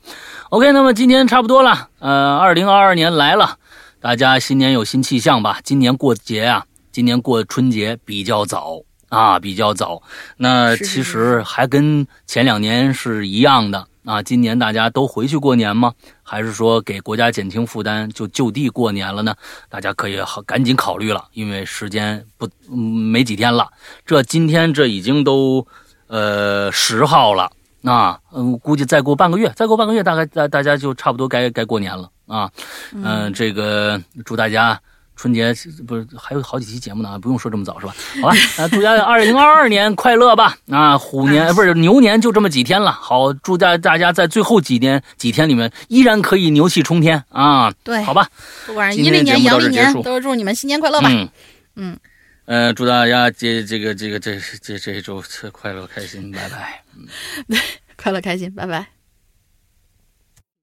OK，那么今天差不多了，呃，二零二二年来了，大家新年有新气象吧？今年过节啊，今年过春节比较早啊，比较早。那其实还跟前两年是一样的啊。今年大家都回去过年吗？还是说给国家减轻负担，就就地过年了呢？大家可以好赶紧考虑了，因为时间不、嗯、没几天了。这今天这已经都呃十号了。啊，嗯，估计再过半个月，再过半个月，大概大大家就差不多该该过年了啊。嗯、这个祝大家春节不是还有好几期节目呢，不用说这么早是吧？好吧，啊，祝大家二零二二年快乐吧！啊，虎年不是牛年就这么几天了，好，祝大大家在最后几天几天里面依然可以牛气冲天啊！对，好吧，不管阴历年、阳历年，都是祝你们新年快乐吧。嗯嗯，呃，祝大家这这个这个这这这一周快乐开心，拜拜。对快乐开心，拜拜。